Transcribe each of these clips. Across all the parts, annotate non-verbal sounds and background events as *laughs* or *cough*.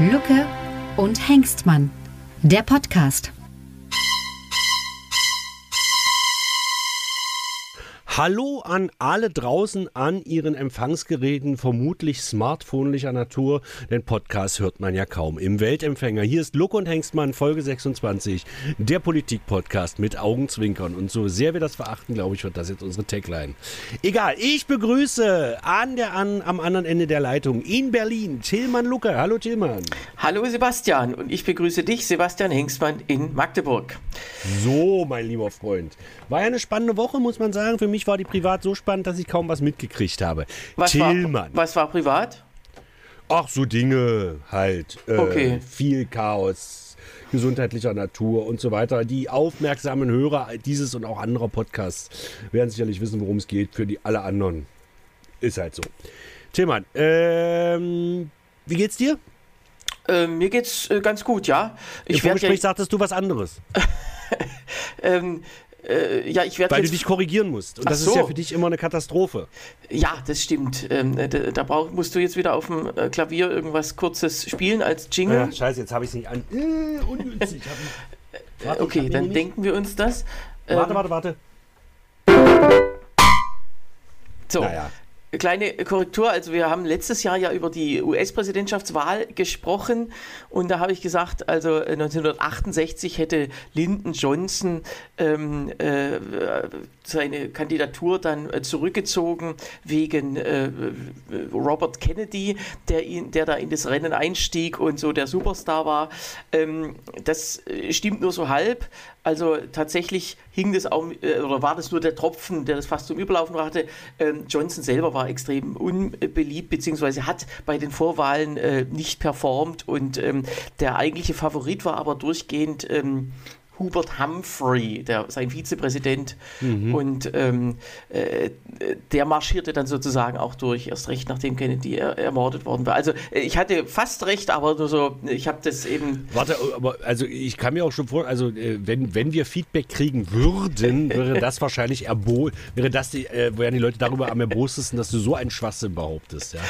Lucke und Hengstmann, der Podcast. Hallo an alle draußen an ihren Empfangsgeräten, vermutlich smartphonelicher Natur, denn Podcast hört man ja kaum im Weltempfänger. Hier ist Luck und Hengstmann, Folge 26, der Politik-Podcast mit Augenzwinkern. Und so sehr wir das verachten, glaube ich, wird das jetzt unsere Tagline. Egal, ich begrüße an der, an, am anderen Ende der Leitung in Berlin Tillmann Lucke. Hallo Tillmann. Hallo Sebastian und ich begrüße dich, Sebastian Hengstmann in Magdeburg. So, mein lieber Freund. War ja eine spannende Woche, muss man sagen. Für mich war die privat so spannend, dass ich kaum was mitgekriegt habe. Was Tillmann. War, was war privat? Ach, so Dinge halt. Äh, Okay. Viel Chaos, gesundheitlicher Natur und so weiter. Die aufmerksamen Hörer dieses und auch anderer Podcasts werden sicherlich wissen, worum es geht. Für die alle anderen ist halt so. Tillmann, ähm, wie geht's dir? Äh, mir geht's äh, ganz gut, ja. Im Ich werde Vorgespräch ja, sagtest du was anderes, *laughs* ähm, äh, ja, ich werde weil du dich korrigieren musst. Und Ach das ist so. ja für dich immer eine Katastrophe. ja, das stimmt. Ähm, da da brauch, musst du jetzt wieder auf dem äh, Klavier irgendwas Kurzes spielen als Jingle. Ja, scheiße, jetzt habe ich es nicht an. Äh, hab ihn- Warte, okay, dann denken wir uns das. Ähm, Warte, warte, warte. So, Naja. Kleine Korrektur, also wir haben letztes Jahr ja über die US-Präsidentschaftswahl gesprochen und da habe ich gesagt, also 1968 hätte Lyndon Johnson ähm, äh, seine Kandidatur dann äh, zurückgezogen wegen äh, Robert Kennedy, der, ihn, der da in das Rennen einstieg und so der Superstar war. Ähm, das äh, stimmt nur so halb. Also tatsächlich hing das auch, äh, oder war das nur der Tropfen, der das fast zum Überlaufen brachte. Ähm, Johnson selber war extrem unbeliebt, beziehungsweise hat bei den Vorwahlen äh, nicht performt und ähm, der eigentliche Favorit war aber durchgehend ähm, Hubert Humphrey, der, sein Vizepräsident. Und ähm, äh, der marschierte dann sozusagen auch durch, erst recht nachdem Kennedy er, ermordet worden war. Also äh, ich hatte fast recht, aber nur so, ich habe das eben Warte, aber also ich kann mir auch schon vor, also äh, wenn, wenn wir Feedback kriegen würden, wäre das wahrscheinlich erbo wäre das die, äh, wären die Leute darüber am erbostesten, dass du so einen Schwachsinn behauptest, ja.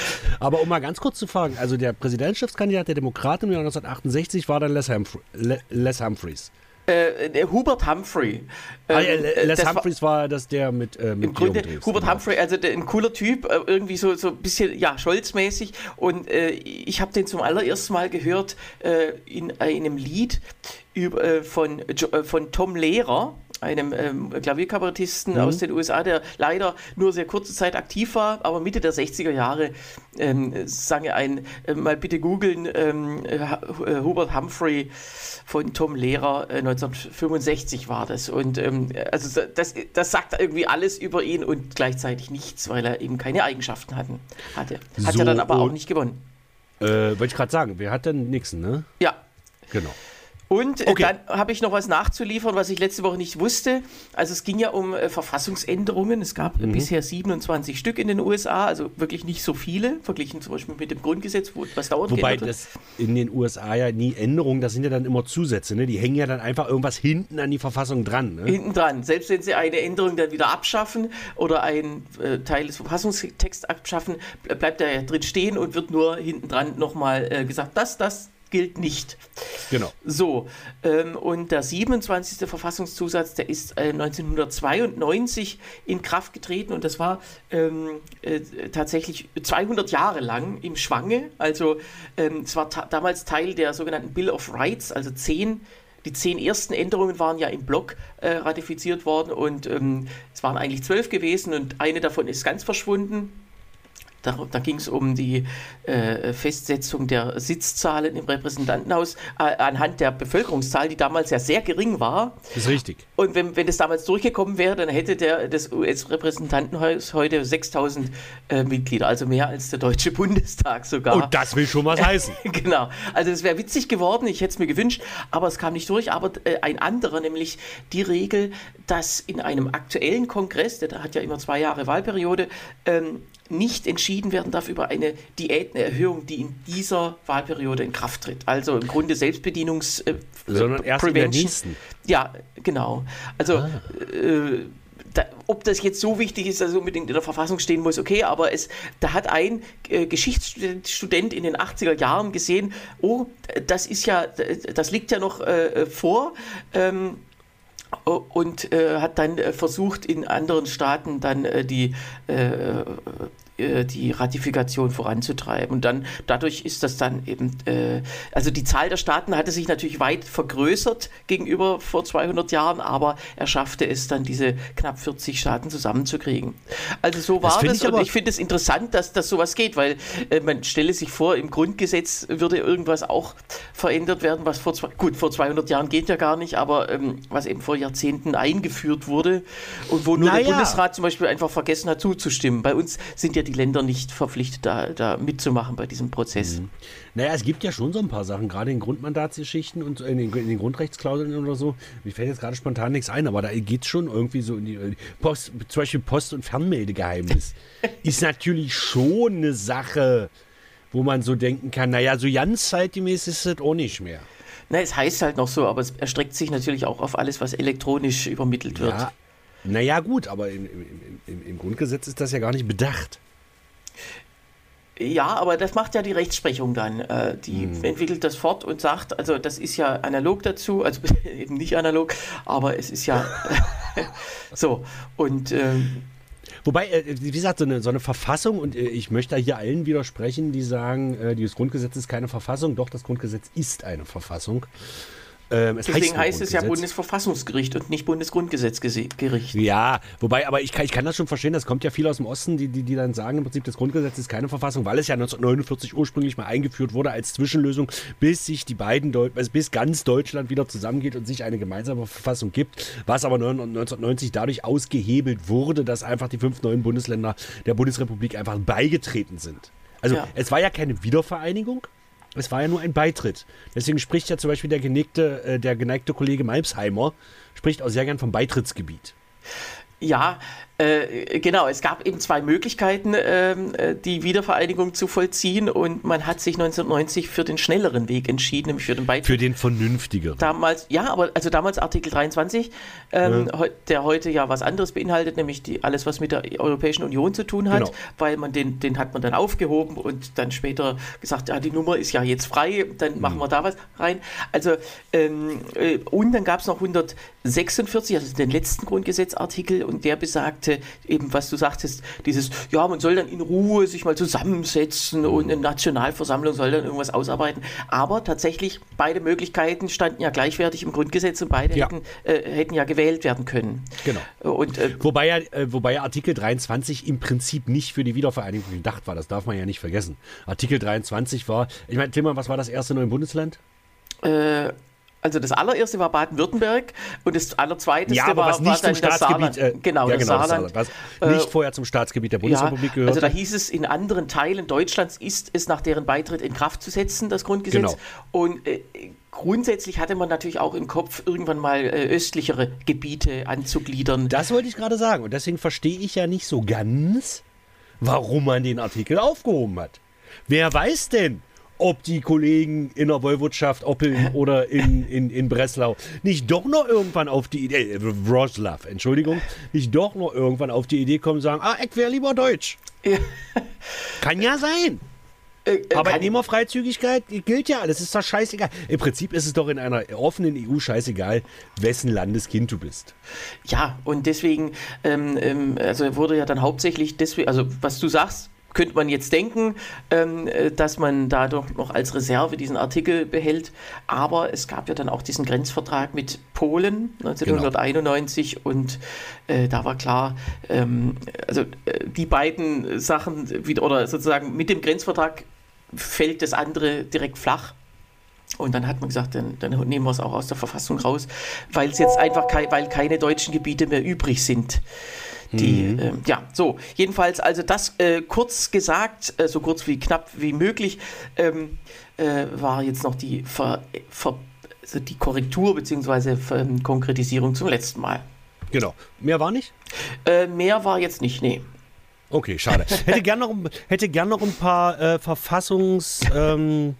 Aber um mal ganz kurz zu fragen, also der Präsidentschaftskandidat der Demokraten im Jahr 1968 war dann Les, Humphrey, Le, Les Humphreys. Äh, der Hubert Humphrey. Ah, Ähm, ja, äh, Les das war- Humphreys war das der mit, äh, mit Im Grunde, Hubert genau. Humphrey, also der, ein cooler Typ, äh, irgendwie so, so ein bisschen, ja, Scholz-mäßig. Und äh, ich habe den zum allerersten Mal gehört äh, in einem Lied über, äh, von, äh, von Tom Lehrer, einem ähm, Klavierkabarettisten aus den USA, der leider nur sehr kurze Zeit aktiv war, aber Mitte der 60er Jahre ähm, sang er ein, äh, mal bitte googeln, ähm, äh, Hubert Humphrey von Tom Lehrer, äh, 1965 war das. Und ähm, also das, das sagt irgendwie alles über ihn und gleichzeitig nichts, weil er eben keine Eigenschaften hatten, hatte. Hat So, er dann aber auch nicht gewonnen. Äh, Wollte ich gerade sagen, wer hat denn Nixon, ne? Ja. Genau. Und äh, Okay. dann habe ich noch was nachzuliefern, was ich letzte Woche nicht wusste. Also es ging ja um äh, Verfassungsänderungen. Es gab Mhm. äh, bisher 27 Stück in den USA, also wirklich nicht so viele, verglichen zum Beispiel mit dem Grundgesetz, wo was dauert Wobei wird. das in den USA ja nie Änderungen, das sind ja dann immer Zusätze, ne? Die hängen ja dann einfach irgendwas hinten an die Verfassung dran, ne? hinten dran. Selbst wenn sie eine Änderung dann wieder abschaffen oder einen äh, Teil des Verfassungstexts abschaffen, ble- bleibt er ja drin stehen und wird nur hinten dran nochmal äh, gesagt, das, das gilt nicht. Genau. So, ähm, und der 27. Verfassungszusatz, der ist äh, 1992 in Kraft getreten und das war ähm, äh, tatsächlich 200 Jahre lang im Schwange. Also ähm, es war damals Teil der sogenannten Bill of Rights, also zehn die zehn ersten Änderungen waren ja im Block äh, ratifiziert worden und ähm, es waren eigentlich zwölf gewesen und eine davon ist ganz verschwunden. Da, da ging es um die äh, Festsetzung der Sitzzahlen im Repräsentantenhaus äh, anhand der Bevölkerungszahl, die damals ja sehr gering war. Ist richtig. Und wenn, wenn das damals durchgekommen wäre, dann hätte der, das US-Repräsentantenhaus heute 6000 äh, Mitglieder, also mehr als der Deutsche *laughs* Bundestag sogar. Und das will schon was *laughs* heißen. Genau. Also es wäre witzig geworden, ich hätte es mir gewünscht, aber es kam nicht durch. Aber äh, ein anderer, nämlich die Regel, dass in einem aktuellen Kongress, der hat ja immer zwei Jahre Wahlperiode, ähm, nicht entschieden werden darf über eine Diätenerhöhung, die in dieser Wahlperiode in Kraft tritt. Also im Grunde Selbstbedienungs... Äh, Sondern erst in der Prevention. nächsten. Ja, genau. Also äh, da, ob das jetzt so wichtig ist, dass es unbedingt in der Verfassung stehen muss, okay, aber es, da hat ein äh, Geschichtsstudent in den 80er Jahren gesehen, oh, das ist ja, das liegt ja noch äh, vor. Ähm, und äh, hat dann äh, versucht, in anderen Staaten dann äh, die äh, die Ratifikation voranzutreiben. Und dann dadurch ist das dann eben, äh, also die Zahl der Staaten hatte sich natürlich weit vergrößert gegenüber vor 200 Jahren, aber er schaffte es dann, diese knapp 40 Staaten zusammenzukriegen. Also so war das, das ich und ich finde es interessant, dass das sowas geht, weil äh, man stelle sich vor, im Grundgesetz würde irgendwas auch verändert werden, was vor, zwei, gut, vor 200 Jahren geht ja gar nicht, aber ähm, was eben vor Jahrzehnten eingeführt wurde und wo nur naja. der Bundesrat zum Beispiel einfach vergessen hat zuzustimmen. Bei uns sind ja die Länder nicht verpflichtet, da, da mitzumachen bei diesem Prozess. Mhm. Naja, es gibt ja schon so ein paar Sachen, gerade in Grundmandatsgeschichten und in den, in den Grundrechtsklauseln oder so. Mir fällt jetzt gerade spontan nichts ein, aber da geht es schon irgendwie so in die Post, zum Beispiel Post- und Fernmeldegeheimnis. *laughs* ist natürlich schon eine Sache, wo man so denken kann, naja, so ganz zeitgemäß ist es auch nicht mehr. Na, es heißt halt noch so, aber es erstreckt sich natürlich auch auf alles, was elektronisch übermittelt wird. Ja, naja, gut, aber im, im, im, im Grundgesetz ist das ja gar nicht bedacht. Ja, aber das macht ja die Rechtsprechung dann. Äh, die hm. entwickelt das fort und sagt, also das ist ja analog dazu, also *laughs* eben nicht analog, aber es ist ja *laughs* so. Und ähm, Wobei, äh, wie gesagt, so eine, so eine Verfassung, und äh, ich möchte hier allen widersprechen, die sagen, das Grundgesetz ist keine Verfassung. Doch, das Grundgesetz ist eine Verfassung. Ähm, Deswegen heißt, heißt es ja Bundesverfassungsgericht und nicht Bundesgrundgesetzgericht. Ja, wobei, aber ich kann, ich kann das schon verstehen, das kommt ja viel aus dem Osten, die, die, die dann sagen, im Prinzip das Grundgesetz ist keine Verfassung, weil es ja 1949 ursprünglich mal eingeführt wurde als Zwischenlösung, bis sich die beiden, Deu also bis ganz Deutschland wieder zusammengeht und sich eine gemeinsame Verfassung gibt, was aber 1990 dadurch ausgehebelt wurde, dass einfach die fünf neuen Bundesländer der Bundesrepublik einfach beigetreten sind. Also ja. es war ja keine Wiedervereinigung, es war ja nur ein Beitritt. Deswegen spricht ja zum Beispiel der, geneigte, äh, der geneigte Kollege Malmsheimer, spricht auch sehr gern vom Beitrittsgebiet. Ja, äh, genau, es gab eben zwei Möglichkeiten, ähm, äh, die Wiedervereinigung zu vollziehen und man hat sich 1990 für den schnelleren Weg entschieden, nämlich für den Beitritt. Für den vernünftigeren. Damals, ja, aber also damals Artikel 23, ähm, ja. der heute ja was anderes beinhaltet, nämlich die, alles, was mit der Europäischen Union zu tun hat, genau. weil man den, den hat man dann aufgehoben und dann später gesagt, ja, die Nummer ist ja jetzt frei, dann mhm. machen wir da was rein. Also, ähm, äh, und dann gab es noch 146, also den letzten Grundgesetzartikel und der besagt, sagte, eben was du sagtest, dieses, ja, man soll dann in Ruhe sich mal zusammensetzen und eine Nationalversammlung soll dann irgendwas ausarbeiten. Aber tatsächlich, beide Möglichkeiten standen ja gleichwertig im Grundgesetz und beide ja. Hätten, äh, hätten ja gewählt werden können. Genau. Und, äh, wobei, ja, äh, wobei ja Artikel 23 im Prinzip nicht für die Wiedervereinigung gedacht war, das darf man ja nicht vergessen. Artikel 23 war, ich meine, Timmer, was war das erste neue Bundesland? Äh, also das allererste war Baden-Württemberg und das allerzweiteste ja, aber war, was nicht war zum Staatsgebiet, äh, genau, ja, genau, Saarland, was nicht äh, vorher zum Staatsgebiet der Bundesrepublik ja, gehört. Also da hieß es, in anderen Teilen Deutschlands ist es nach deren Beitritt in Kraft zu setzen, das Grundgesetz. Genau. Und äh, grundsätzlich hatte man natürlich auch im Kopf, irgendwann mal äh, östlichere Gebiete anzugliedern. Das wollte ich gerade sagen und deswegen verstehe ich ja nicht so ganz, warum man den Artikel aufgehoben hat. Wer weiß denn, ob die Kollegen in der Woiwodschaft Oppeln *laughs* oder in, in, in Breslau nicht doch noch irgendwann auf die Idee, äh, Wroclaw, Entschuldigung, nicht doch noch irgendwann auf die Idee kommen und sagen, ah, ich wäre lieber Deutsch. Ja. Kann ja sein. Äh, äh, Arbeitnehmerfreizügigkeit gilt ja, das ist doch scheißegal. Im Prinzip ist es doch in einer offenen EU scheißegal, wessen Landeskind du bist. Ja, und deswegen, ähm, ähm, also wurde ja dann hauptsächlich deswegen, also was du sagst, könnte man jetzt denken, ähm, äh, dass man dadurch noch als Reserve diesen Artikel behält. Aber es gab ja dann auch diesen Grenzvertrag mit Polen 1991 genau. und äh, da war klar, ähm, also äh, die beiden Sachen wieder oder sozusagen mit dem Grenzvertrag fällt das andere direkt flach. Und dann hat man gesagt, dann, dann nehmen wir es auch aus der Verfassung raus, weil es jetzt einfach kei weil keine deutschen Gebiete mehr übrig sind. Die, mhm. äh, ja, so, jedenfalls, also das äh, kurz gesagt, äh, so kurz wie knapp wie möglich, ähm, äh, war jetzt noch die, Ver, Ver, also die Korrektur bzw. Konkretisierung zum letzten Mal. Genau. Mehr war nicht? Äh, mehr war jetzt nicht, nee. Okay, schade. hätte gern noch, *laughs* hätte gern noch ein paar äh, Verfassungs. Ähm,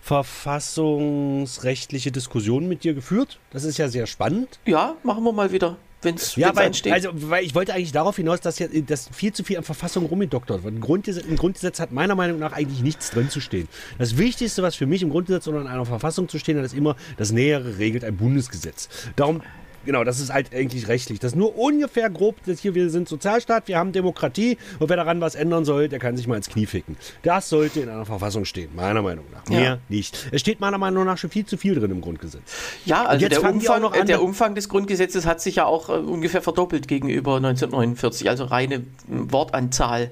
verfassungsrechtliche Diskussionen mit dir geführt. Das ist ja sehr spannend. Ja, machen wir mal wieder. Wenn es Ja, weil, ansteht. also, weil ich wollte eigentlich darauf hinaus, dass, ja, dass viel zu viel an Verfassung rumgedoktert wird. Ein Grundgesetz, Im Grundgesetz hat meiner Meinung nach eigentlich nichts drin zu stehen. Das Wichtigste, was für mich im Grundgesetz oder in einer Verfassung zu stehen hat, ist immer, das Nähere regelt ein Bundesgesetz. Darum, genau, das ist halt eigentlich rechtlich. Das ist nur ungefähr grob, dass hier, wir sind Sozialstaat, wir haben Demokratie und wer daran was ändern soll, der kann sich mal ins Knie ficken. Das sollte in einer Verfassung stehen, meiner Meinung nach. Ja. Mehr nicht. Es steht meiner Meinung nach schon viel zu viel drin im Grundgesetz. Ja, also der Umfang, an, der Umfang des Grundgesetzes hat sich ja auch äh, ungefähr verdoppelt gegenüber 1949, also reine Wortanzahl.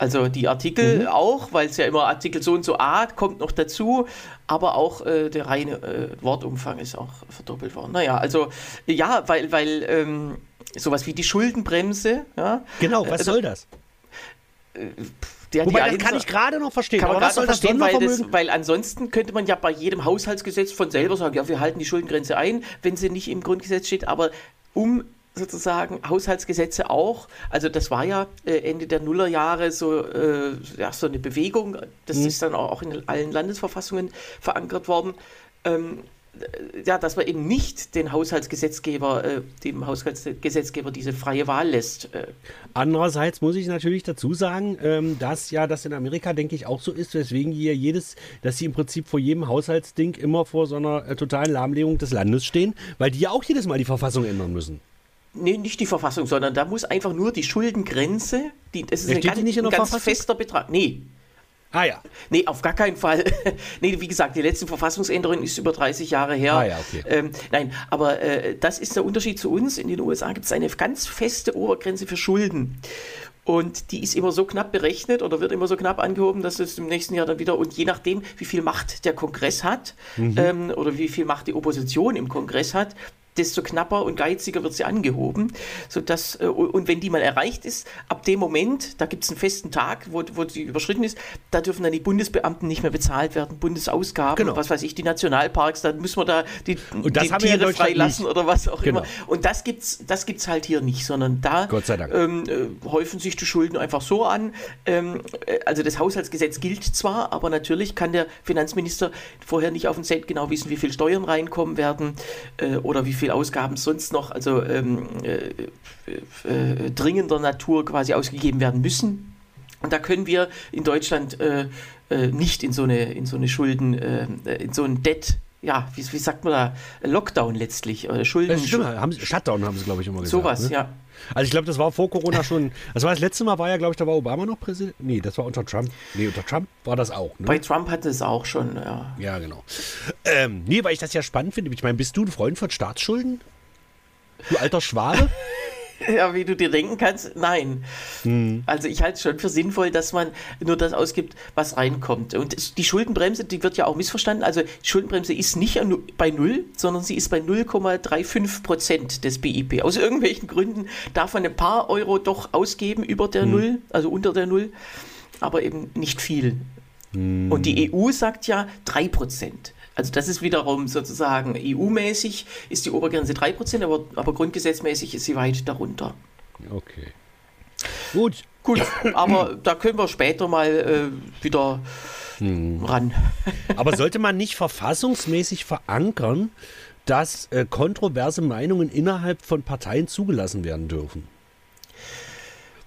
Also die Artikel Mhm. auch, weil es ja immer Artikel so und so A kommt noch dazu, aber auch äh, der reine äh, Wortumfang ist auch verdoppelt worden. Naja, also ja, weil, weil ähm, sowas wie die Schuldenbremse, ja, Genau, was Äh, soll das? der Wobei, das kann ich gerade noch verstehen. Kann man aber was gerade soll noch das verstehen, weil, das, weil ansonsten könnte man ja bei jedem Haushaltsgesetz von selber sagen, ja, wir halten die Schuldengrenze ein, wenn sie nicht im Grundgesetz steht, aber um sozusagen Haushaltsgesetze auch, also das war ja äh, Ende der Nullerjahre so, äh, ja, so eine Bewegung, das Mhm. ist dann auch in allen Landesverfassungen verankert worden, ähm, äh, ja, dass man eben nicht den Haushaltsgesetzgeber, äh, dem Haushaltsgesetzgeber diese freie Wahl lässt. Äh, Andererseits muss ich natürlich dazu sagen, ähm, dass ja das in Amerika, denke ich, auch so ist, weswegen hier jedes, dass sie im Prinzip vor jedem Haushaltsding immer vor so einer äh, totalen Lahmlegung des Landes stehen, weil die ja auch jedes Mal die Verfassung ändern müssen. Nee, nicht die Verfassung, sondern da muss einfach nur die Schuldengrenze, die, das ist ein ganz, nicht in ein ganz Verfassung? fester Betrag. Nee, Ah ja. nee, auf gar keinen Fall. *laughs* nee, wie gesagt, die letzte Verfassungsänderung ist über 30 Jahre her. Ah ja, okay. Ähm, nein, aber äh, das ist der Unterschied zu uns. In den USA gibt es eine ganz feste Obergrenze für Schulden. Und die ist immer so knapp berechnet oder wird immer so knapp angehoben, dass es im nächsten Jahr dann wieder, und je nachdem, wie viel Macht der Kongress hat Mhm. ähm, oder wie viel Macht die Opposition im Kongress hat, desto knapper und geiziger wird sie angehoben. Sodass, äh, und wenn die mal erreicht ist, ab dem Moment, da gibt es einen festen Tag, wo, wo sie überschritten ist, da dürfen dann die Bundesbeamten nicht mehr bezahlt werden, Bundesausgaben, Genau. was weiß ich, die Nationalparks, dann müssen wir da die, die Tiere freilassen oder was auch Genau. immer. Und das gibt's, das gibt's halt hier nicht, sondern da. Ähm, äh, häufen sich die Schulden einfach so an. Ähm, äh, also das Haushaltsgesetz gilt zwar, aber natürlich kann der Finanzminister vorher nicht auf den Cent genau wissen, wie viel Steuern reinkommen werden äh, oder wie viel Ausgaben sonst noch, also ähm, äh, äh, äh, dringender Natur quasi ausgegeben werden müssen. Und da können wir in Deutschland äh, äh, nicht in so eine, in so eine Schulden, in so ein Debt, ja, wie, wie sagt man da, Lockdown letztlich, oder Schulden. Das stimmt, haben sie, Shutdown haben sie, glaube ich, immer gesagt. Sowas, ne? ja. Also ich glaube, das war vor Corona schon. Das war das letzte Mal, war ja, glaube ich, da war Obama noch Präsident. Nee, das war unter Trump. Nee, unter Trump war das auch. Ne? Bei Trump hatte es auch schon, ja. Ja, genau. Ähm, nee, weil ich das ja spannend finde. Ich meine, bist du ein Freund von Staatsschulden? Du alter Schwabe? *laughs* Ja, wie du dir denken kannst, nein. Hm. Also ich halte es schon für sinnvoll, dass man nur das ausgibt, was reinkommt. Und die Schuldenbremse, die wird ja auch missverstanden. Also die Schuldenbremse ist nicht bei Null, sondern sie ist bei 0,35 Prozent des BIP. Aus irgendwelchen Gründen darf man ein paar Euro doch ausgeben über der Null, also unter der Null, aber eben nicht viel. Und die EU sagt ja 3 Prozent. Also das ist wiederum sozusagen EU-mäßig ist die Obergrenze 3 Prozent, aber, aber grundgesetzmäßig ist sie weit darunter. Okay. Gut. Gut, aber da können wir später mal äh, wieder ran. *laughs* Aber sollte man nicht verfassungsmäßig verankern, dass äh, kontroverse Meinungen innerhalb von Parteien zugelassen werden dürfen?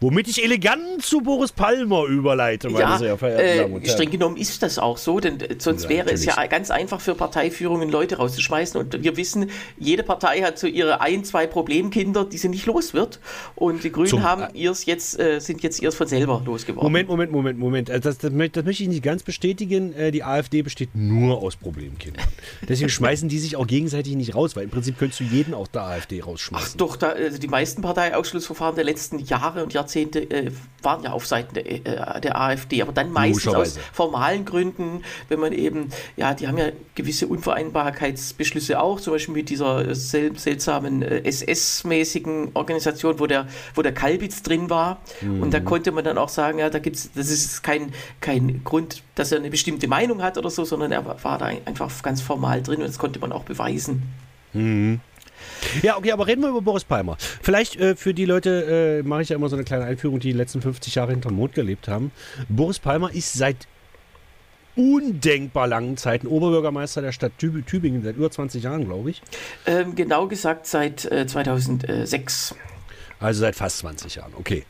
Womit ich elegant zu Boris Palmer überleite, meine Ja, sehr verehrten Damen und äh, streng genommen ist das auch so, denn äh, sonst Ja, wäre es ja natürlich. ganz einfach für Parteiführungen Leute rauszuschmeißen. Und wir wissen, jede Partei hat so ihre ein, zwei Problemkinder, die sie nicht los wird. Und die Grünen Zum- haben ihrs jetzt, äh, sind jetzt ihrs von selber losgeworden. Moment, Moment, Moment, Moment. Also Das, das, das möchte ich nicht ganz bestätigen. Äh, Die AfD besteht nur aus Problemkindern. Deswegen *laughs* schmeißen die sich auch gegenseitig nicht raus, weil im Prinzip könntest du jeden aus der AfD rausschmeißen. Doch, da, also die meisten Parteiausschlussverfahren der letzten Jahre und Jahrzehnte äh, waren ja auf Seiten der, äh, der AfD, aber dann meistens aus formalen Gründen, wenn man eben, ja, die haben ja gewisse Unvereinbarkeitsbeschlüsse auch, zum Beispiel mit dieser äh, sel seltsamen äh, SS-mäßigen Organisation, wo der, wo der Kalbitz drin war. Und da konnte man dann auch sagen, ja, da gibt's, das ist kein, kein Grund, dass er eine bestimmte Meinung hat oder so, sondern er war da einfach ganz formal drin und das konnte man auch beweisen. Ja, okay, aber reden wir über Boris Palmer. Vielleicht äh, für die Leute äh, mache ich ja immer so eine kleine Einführung, die die letzten 50 Jahre hinterm Mond gelebt haben. Boris Palmer ist seit undenkbar langen Zeiten Oberbürgermeister der Stadt Tüb Tübingen, seit über 20 Jahren, glaube ich. Ähm, genau gesagt seit äh, 2006. Also seit fast 20 Jahren, okay.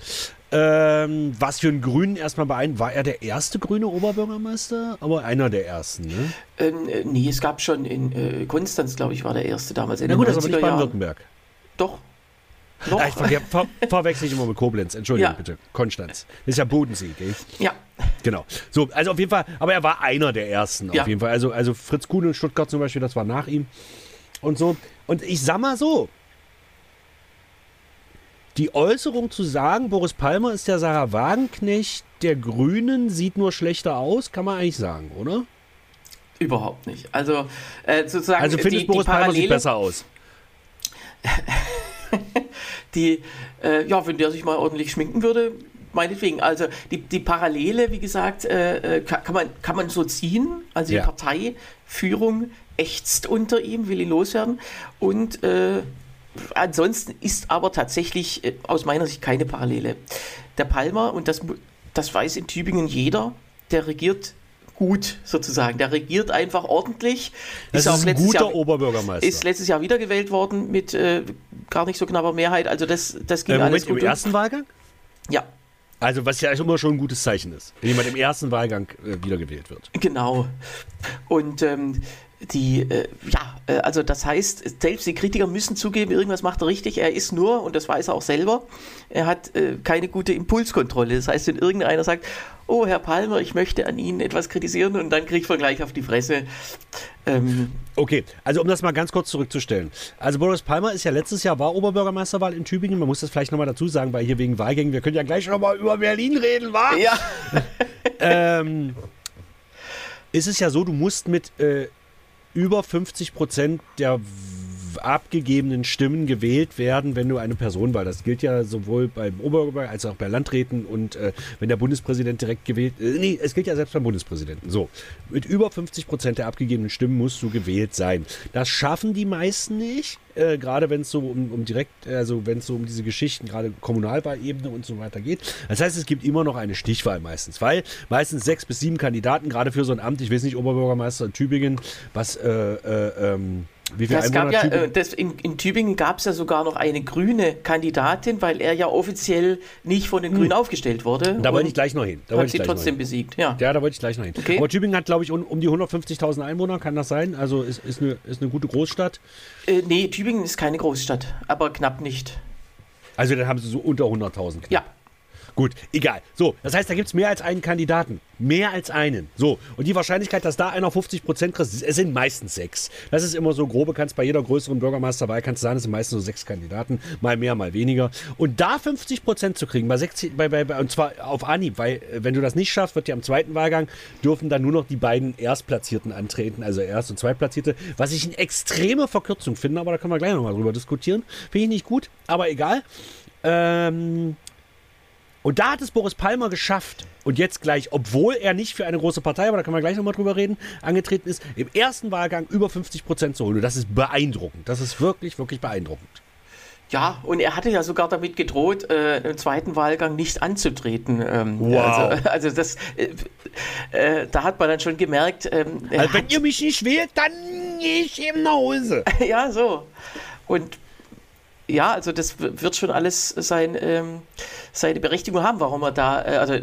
Ähm, was für einen Grünen erstmal beeindruckend, war er der erste grüne Oberbürgermeister? Aber einer der ersten, ne? Ähm, äh, nee, es gab schon in äh, Konstanz, glaube ich, war der erste damals. In Na gut, das aber 90er nicht Jahren. Baden-Württemberg. Doch. *laughs* Noch? Ah, ich ver ver verwechsel ich immer mit Koblenz. Entschuldigung Ja. bitte. Konstanz. Das ist ja Bodensee, gell? ja. Genau. So, also auf jeden Fall, aber er war einer der ersten, auf Ja. jeden Fall. Also, also Fritz Kuhn in Stuttgart zum Beispiel, das war nach ihm. Und so. Und ich sag mal so, die Äußerung zu sagen, Boris Palmer ist der Sarah Wagenknecht der Grünen, sieht nur schlechter aus, kann man eigentlich sagen, oder? Überhaupt nicht. Also äh, sozusagen Also findest die, Boris die Palmer sieht besser aus. *laughs* Die, äh, ja, wenn der sich mal ordentlich schminken würde, meinetwegen. Also die, die Parallele, wie gesagt, äh, äh, kann, man, kann man so ziehen. Also die Ja. Parteiführung ächzt unter ihm, will ihn loswerden. Und äh, ansonsten ist aber tatsächlich äh, aus meiner Sicht keine Parallele. Der Palmer, und das, das weiß in Tübingen jeder, der regiert gut sozusagen. Der regiert einfach ordentlich. Das auch ist ein letztes guter Jahr- Oberbürgermeister. ist letztes Jahr wiedergewählt worden mit äh, gar nicht so knapper Mehrheit. Also das, das ging äh, alles Moment, im gut. um. ersten Wahlgang? Ja, Also, was ja immer schon ein gutes Zeichen ist, wenn jemand im ersten Wahlgang äh, wiedergewählt wird. genau. Und ähm, die, äh, ja, äh, also das heißt, selbst die Kritiker müssen zugeben, irgendwas macht er richtig. Er ist nur, und das weiß er auch selber, er hat äh, keine gute Impulskontrolle. Das heißt, wenn irgendeiner sagt, oh, Herr Palmer, ich möchte an Ihnen etwas kritisieren, und dann kriegt man gleich auf die Fresse. Ähm, Okay, also um das mal ganz kurz zurückzustellen. Also Boris Palmer ist ja letztes Jahr war Oberbürgermeisterwahl in Tübingen. Man muss das vielleicht nochmal dazu sagen, weil hier wegen Wahlgängen, wir können ja gleich nochmal über Berlin reden, wa? ja, *laughs* Ähm, ist es ja so, du musst mit äh, über 50 Prozent der abgegebenen Stimmen gewählt werden, wenn du eine Personenwahl. Das gilt ja sowohl beim Oberbürgermeister als auch bei Landräten und äh, wenn der Bundespräsident direkt gewählt. Äh, nee, es gilt ja selbst beim Bundespräsidenten. So, mit über 50 Prozent der abgegebenen Stimmen musst du gewählt sein. Das schaffen die meisten nicht. Äh, gerade wenn es so um, um direkt, also wenn es so um diese Geschichten, gerade Kommunalwahlebene und so weiter geht. Das heißt, es gibt immer noch eine Stichwahl meistens, weil meistens sechs bis sieben Kandidaten, gerade für so ein Amt, ich weiß nicht, Oberbürgermeister in Tübingen, was, äh, äh, ähm, wie viele Das gab ja, äh, das in, in Tübingen gab es ja sogar noch eine grüne Kandidatin, weil er ja offiziell nicht von den Grünen aufgestellt wurde. Hm. da wollte ich gleich noch hin. Da hat sie trotzdem hin. besiegt. Ja. Ja, da wollte ich gleich noch hin. Okay. Aber Tübingen hat, glaube ich, um, um die 150.000 Einwohner, kann das sein? Also ist, ist, eine, ist eine gute Großstadt. Äh, nee, Tübingen ist keine Großstadt, aber knapp nicht. Also dann haben sie so unter 100.000. knapp. Ja. Gut, egal. So, das heißt, da gibt es mehr als einen Kandidaten. Mehr als einen. So, und die Wahrscheinlichkeit, dass da einer 50 Prozent kriegt, es sind meistens sechs. Das ist immer so grobe, kannst bei jeder größeren Bürgermeisterwahl kannst du sagen, es sind meistens so sechs Kandidaten, mal mehr, mal weniger. Und da 50 Prozent zu kriegen, bei 60, bei, bei, und zwar auf Anhieb, weil äh, wenn du das nicht schaffst, wird ja am zweiten Wahlgang, dürfen dann nur noch die beiden Erstplatzierten antreten, also Erst- und Zweitplatzierte, was ich eine extreme Verkürzung finde, aber da können wir gleich nochmal drüber diskutieren. Finde ich nicht gut, aber egal. Ähm, und da hat es Boris Palmer geschafft. Und jetzt gleich, obwohl er nicht für eine große Partei, aber da können wir gleich nochmal drüber reden, angetreten ist, im ersten Wahlgang über 50 Prozent zu holen. Und das ist beeindruckend. Das ist wirklich, wirklich beeindruckend. Ja, und er hatte ja sogar damit gedroht, äh, im zweiten Wahlgang nicht anzutreten. Ähm, Wow. Also, *laughs* also das, äh, äh, da hat man dann schon gemerkt, ähm, Also wenn ihr mich nicht wählt, dann gehe ich eben nach Hause. *laughs* ja, so. Und ja, also das wird schon alles sein, ähm, seine Berechtigung haben, warum er da, äh, also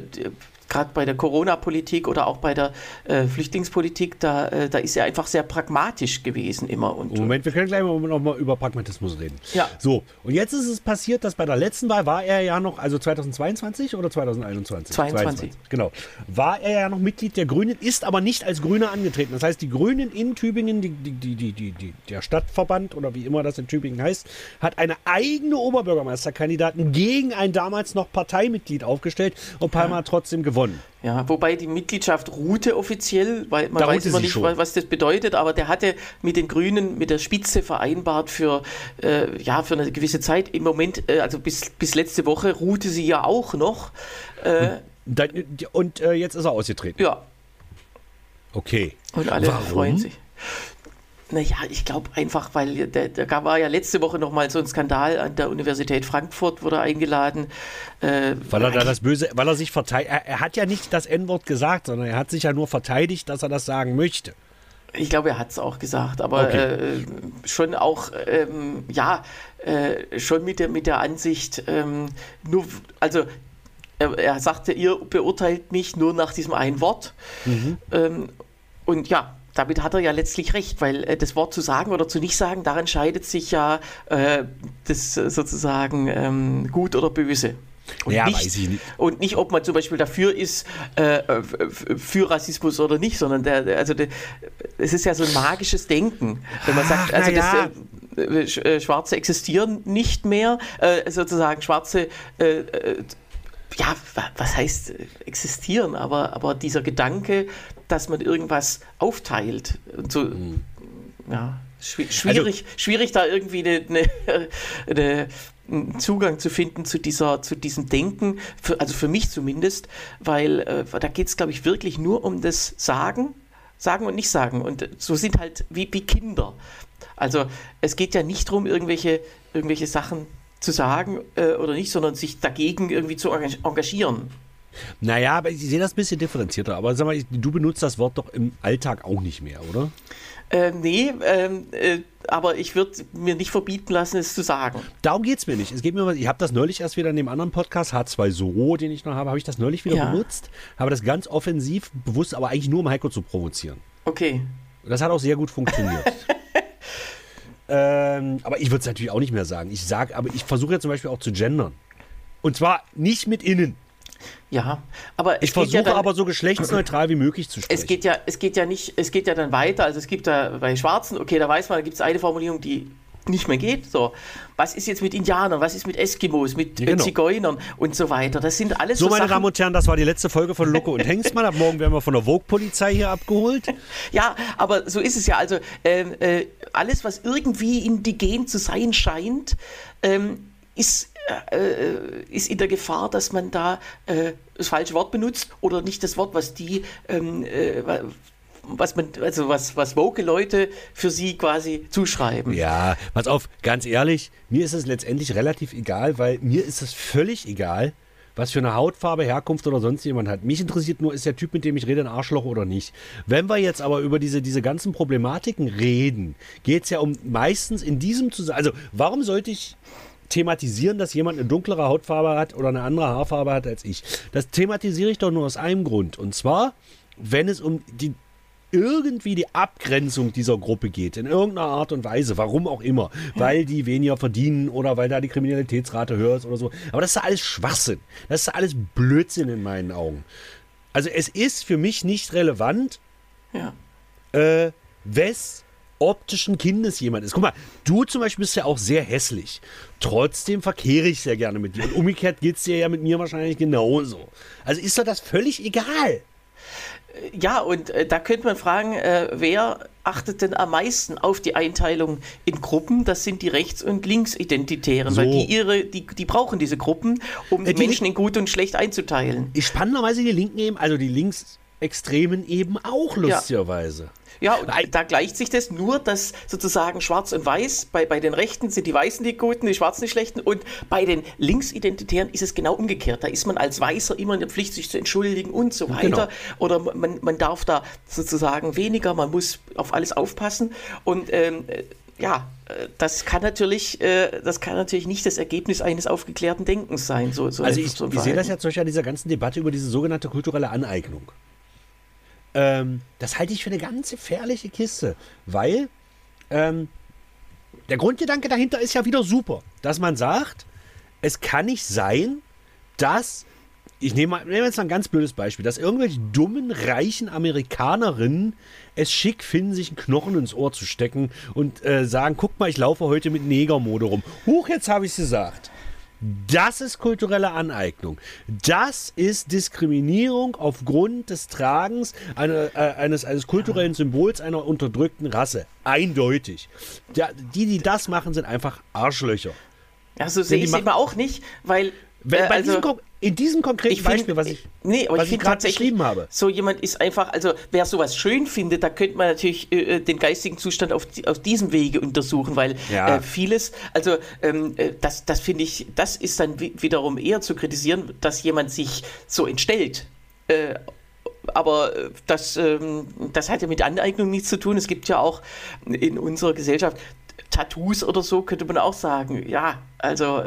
gerade bei der Corona-Politik oder auch bei der äh, Flüchtlingspolitik, da, äh, da ist er einfach sehr pragmatisch gewesen immer. Und, Moment, wir können gleich mal noch mal über Pragmatismus reden. Ja. So, und jetzt ist es passiert, dass bei der letzten Wahl war er ja noch, also 2022 oder 2021? 22. Genau. War er ja noch Mitglied der Grünen, ist aber nicht als Grüner angetreten. Das heißt, die Grünen in Tübingen, die, die, die, die, die, der Stadtverband oder wie immer das in Tübingen heißt, hat eine eigene Oberbürgermeisterkandidaten gegen ein damals noch Parteimitglied aufgestellt und Palmer hat trotzdem gewonnen. Ja, wobei die Mitgliedschaft ruhte offiziell, weil man Da weiß immer nicht, was, was das bedeutet, aber der hatte mit den Grünen, mit der Spitze vereinbart für, äh, ja, für eine gewisse Zeit. Im Moment, äh, also bis, bis letzte Woche ruhte sie ja auch noch. Äh, Dann, und äh, jetzt ist er ausgetreten. ja, Okay. und alle Warum? freuen sich. Naja, ich glaube einfach, weil der war ja letzte Woche noch mal so ein Skandal an der Universität Frankfurt, wurde eingeladen. Äh, weil er da das Böse, weil er sich verteidigt, er, er, hat ja nicht das N-Wort gesagt, sondern er hat sich ja nur verteidigt, dass er das sagen möchte. Ich glaube, er hat es auch gesagt, aber okay. äh, schon auch, ähm, ja, äh, schon mit der, mit der Ansicht, ähm, nur, also er, er, sagte, ihr beurteilt mich nur nach diesem einen Wort. Mhm. Ähm, und ja, damit hat er ja letztlich recht, weil äh, das Wort zu sagen oder zu nicht sagen, daran scheidet sich ja äh, das sozusagen ähm, gut oder böse. Und, ja, nicht, nicht. und nicht, ob man zum Beispiel dafür ist, äh, für Rassismus oder nicht, sondern der, also der, es ist ja so ein magisches Denken. Wenn man sagt, also ja. das, äh, äh, Schwarze existieren nicht mehr, äh, sozusagen Schwarze äh, ja, was heißt existieren, aber, aber dieser Gedanke, dass man irgendwas aufteilt. Und so, mhm. ja, schwierig, also, schwierig da irgendwie eine, eine, *laughs* eine, einen Zugang zu finden zu, dieser, zu diesem Denken, für, also für mich zumindest, weil äh, da geht es, glaube ich, wirklich nur um das Sagen, Sagen und nicht Sagen. Und so sind halt wie, wie Kinder. Also es geht ja nicht darum, irgendwelche, irgendwelche Sachen zu sagen äh, oder nicht, sondern sich dagegen irgendwie zu engagieren. Naja, aber ich sehe das ein bisschen differenzierter. Aber sag mal, du benutzt das Wort doch im Alltag auch nicht mehr, oder? Äh, nee, ähm, äh, aber ich würde mir nicht verbieten lassen, es zu sagen. Darum geht es mir nicht. Es geht mir ich habe das neulich erst wieder in dem anderen Podcast, H2 So, den ich noch habe, habe ich das neulich wieder ja. benutzt. Habe das ganz offensiv, bewusst, aber eigentlich nur um Heiko zu provozieren. Okay. Das hat auch sehr gut funktioniert. *laughs* ähm, aber ich würde es natürlich auch nicht mehr sagen. Ich sage, aber ich versuche ja zum Beispiel auch zu gendern. Und zwar nicht mit innen. Ja, aber ich versuche ja dann, aber so geschlechtsneutral wie möglich zu sprechen. Es geht ja, es geht ja nicht, es geht ja dann weiter. Also es gibt da bei Schwarzen, okay, da weiß man, da gibt es eine Formulierung, die nicht mehr geht. So, was ist jetzt mit Indianern, was ist mit Eskimos, mit ja, genau. Zigeunern und so weiter? Das sind alles so. So, meine Sachen. Damen und Herren, das war die letzte Folge von Loco und *laughs* Hengstmann. Ab morgen werden wir von der Vogue-Polizei hier abgeholt. ja, aber so ist es ja. Also ähm, äh, alles, was irgendwie indigen zu sein scheint, ähm, ist äh, ist in der Gefahr, dass man da äh, das falsche Wort benutzt oder nicht das Wort, was die, ähm, äh, was man, also was, was woke Leute für sie quasi zuschreiben. Ja, pass auf, ganz ehrlich, mir ist es letztendlich relativ egal, weil mir ist es völlig egal, was für eine Hautfarbe, Herkunft oder sonst jemand hat. Mich interessiert nur, ist der Typ, mit dem ich rede, ein Arschloch oder nicht. Wenn wir jetzt aber über diese, diese ganzen Problematiken reden, geht es ja um meistens in diesem Zusammenhang. Also, warum sollte ich thematisieren, dass jemand eine dunklere Hautfarbe hat oder eine andere Haarfarbe hat als ich. Das thematisiere ich doch nur aus einem Grund. Und zwar, wenn es um die irgendwie die Abgrenzung dieser Gruppe geht, in irgendeiner Art und Weise, warum auch immer, weil die weniger verdienen oder weil da die Kriminalitätsrate höher ist oder so. Aber das ist alles Schwachsinn. Das ist alles Blödsinn in meinen Augen. Also es ist für mich nicht relevant, ja. äh, wes optischen Kindes jemand ist. Guck mal, du zum Beispiel bist ja auch sehr hässlich. Trotzdem verkehre ich sehr gerne mit dir. Und umgekehrt geht es dir ja mit mir wahrscheinlich genauso. Also ist doch das völlig egal. Ja, und äh, da könnte man fragen, äh, wer achtet denn am meisten auf die Einteilung in Gruppen? Das sind die Rechts- und Linksidentitären, so. weil die ihre, die, die brauchen diese Gruppen, um äh, die Menschen in gut und schlecht einzuteilen. Spannenderweise die Linken eben, also die Linksextremen eben auch lustigerweise. Ja. Ja, und da gleicht sich das nur, dass sozusagen Schwarz und Weiß, bei, bei den Rechten sind die Weißen die Guten, die Schwarzen die Schlechten und bei den Linksidentitären ist es genau umgekehrt. Da ist man als Weißer immer in der Pflicht, sich zu entschuldigen und so weiter. Genau. Oder man, man darf da sozusagen weniger, man muss auf alles aufpassen und ähm, ja, das kann natürlich, äh, das kann natürlich nicht das Ergebnis eines aufgeklärten Denkens sein. So, so also ich, so ich sehe das ja zum Beispiel an dieser ganzen Debatte über diese sogenannte kulturelle Aneignung. Ähm, das halte ich für eine ganz gefährliche Kiste, weil ähm, der Grundgedanke dahinter ist ja wieder super, dass man sagt, es kann nicht sein, dass ich nehme, nehme jetzt mal ein ganz blödes Beispiel, dass irgendwelche dummen, reichen Amerikanerinnen es schick finden, sich einen Knochen ins Ohr zu stecken und äh, sagen, guck mal, ich laufe heute mit Negermode rum. Huch, jetzt habe ich es gesagt. Das ist kulturelle Aneignung. Das ist Diskriminierung aufgrund des Tragens eine, äh, eines, eines kulturellen Symbols einer unterdrückten Rasse. Eindeutig. Ja, die, die das machen, sind einfach Arschlöcher. Ja, so sehe ich es eben auch nicht, weil Wenn, Äh, also- diesem, in diesem konkreten Ich find- Beispiel, was ich, nee, aber was ich ich gerade beschrieben habe. so jemand ist einfach, also wer sowas schön findet, da könnte man natürlich äh, äh, den geistigen Zustand auf, auf diesem Wege untersuchen, weil Ja. äh, vieles, also ähm, äh, das, das finde ich, das ist dann wi- wiederum eher zu kritisieren, dass jemand sich so entstellt. Äh, aber äh, das, ähm, das hat ja mit Aneignung nichts zu tun. Es gibt ja auch in unserer Gesellschaft Tattoos oder so, könnte man auch sagen. Ja, also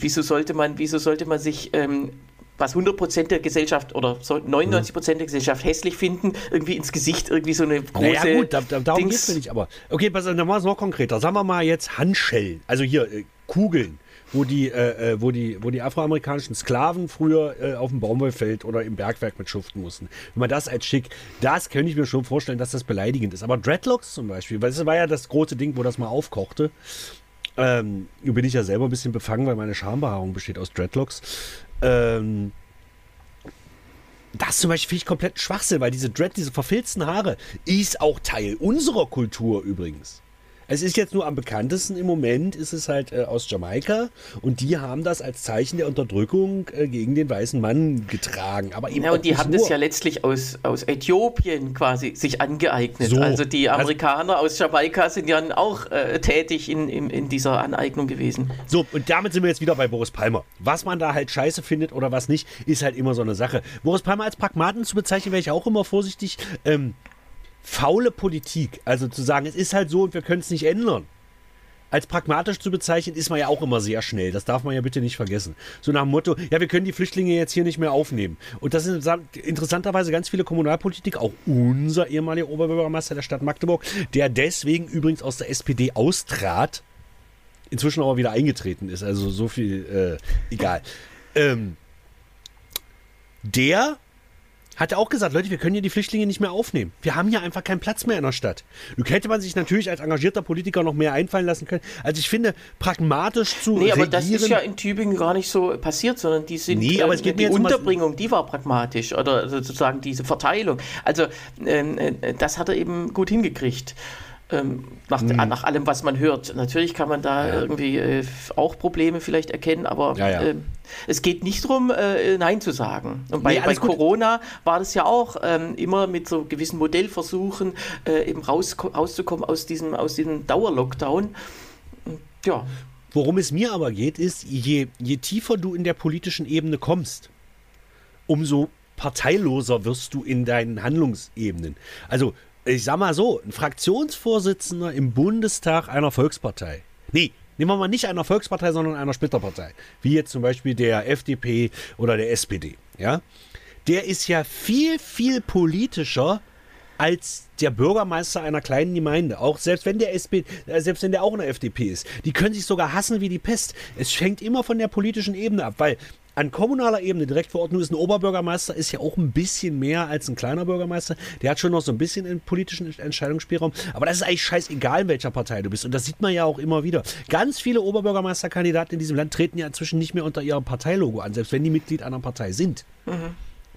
wieso sollte man, wieso sollte man sich ähm, was 100% der Gesellschaft oder so 99% der Gesellschaft hässlich finden, irgendwie ins Gesicht irgendwie so eine große Naja gut, da, da, darum Dings- geht's mir nicht, aber okay, pass auf, dann machen wir es noch konkreter. Sagen wir mal jetzt Handschellen, also hier äh, Kugeln, wo die, äh, äh, wo die, wo die afroamerikanischen Sklaven früher äh, auf dem Baumwollfeld oder im Bergwerk mit schuften mussten. Wenn man das als schick, das könnte ich mir schon vorstellen, dass das beleidigend ist. Aber Dreadlocks zum Beispiel, weil das war ja das große Ding, wo das mal aufkochte. Ähm, bin ich ja selber ein bisschen befangen, weil meine Schambehaarung besteht aus Dreadlocks. Ähm, das zum Beispiel finde ich komplett Schwachsinn, weil diese Dread, diese verfilzten Haare, ist auch Teil unserer Kultur übrigens. Es ist jetzt nur am bekanntesten im Moment, ist es halt äh, aus Jamaika und die haben das als Zeichen der Unterdrückung äh, gegen den weißen Mann getragen. Aber eben Ja, und die haben nur. das ja letztlich aus, aus Äthiopien quasi sich angeeignet. So. Also die Also- Amerikaner aus Jamaika sind ja auch äh, tätig in, in, in dieser Aneignung gewesen. So, und damit sind wir jetzt wieder bei Boris Palmer. Was man da halt scheiße findet oder was nicht, ist halt immer so eine Sache. Boris Palmer als Pragmaten zu bezeichnen, wäre ich auch immer vorsichtig. Ähm, faule Politik, also zu sagen, es ist halt so und wir können es nicht ändern. Als pragmatisch zu bezeichnen, ist man ja auch immer sehr schnell. Das darf man ja bitte nicht vergessen. So nach dem Motto, ja, wir können die Flüchtlinge jetzt hier nicht mehr aufnehmen. Und das sind interessanterweise ganz viele Kommunalpolitik, auch unser ehemaliger Oberbürgermeister der Stadt Magdeburg, der deswegen übrigens aus der SPD austrat, inzwischen aber wieder eingetreten ist. Also so viel, äh, egal. Ähm, der hat auch gesagt, Leute, wir können hier die Flüchtlinge nicht mehr aufnehmen. Wir haben hier einfach keinen Platz mehr in der Stadt. Nun hätte man sich natürlich als engagierter Politiker noch mehr einfallen lassen können. Also ich finde, pragmatisch zu Nee, aber regieren, das ist ja in Tübingen gar nicht so passiert, sondern die sind Nee, aber es äh, geht mir die Unterbringung, die war pragmatisch oder sozusagen diese Verteilung. Also ähm, äh, das hat er eben gut hingekriegt. Ähm, nach, nach allem, was man hört. Natürlich kann man da Hm. Ja. irgendwie äh, auch Probleme vielleicht erkennen, aber Ja, ja. ähm, es geht nicht darum, äh, Nein zu sagen. Und bei, Nee, bei. Corona war das ja auch ähm, immer mit so gewissen Modellversuchen äh, eben raus, rauszukommen aus diesem, aus diesem Dauerlockdown. Ja, Worum es mir aber geht, ist, je, je tiefer du in der politischen Ebene kommst, umso parteiloser wirst du in deinen Handlungsebenen. Also, ich sag mal so, ein Fraktionsvorsitzender im Bundestag einer Volkspartei. Nee, nehmen wir mal nicht einer Volkspartei, sondern einer Splitterpartei. Wie jetzt zum Beispiel der FDP oder der SPD. Ja? Der ist ja viel, viel politischer als der Bürgermeister einer kleinen Gemeinde. Auch selbst wenn der SP, äh, selbst wenn der auch in der FDP ist. Die können sich sogar hassen wie die Pest. Es hängt immer von der politischen Ebene ab, weil an kommunaler Ebene direkt vor Ort nur ist ein Oberbürgermeister, ist ja auch ein bisschen mehr als ein kleiner Bürgermeister. Der hat schon noch so ein bisschen einen politischen Entscheidungsspielraum. Aber das ist eigentlich scheißegal, in welcher Partei du bist. Und das sieht man ja auch immer wieder. Ganz viele Oberbürgermeisterkandidaten in diesem Land treten ja inzwischen nicht mehr unter ihrem Parteilogo an, selbst wenn die Mitglied einer Partei sind.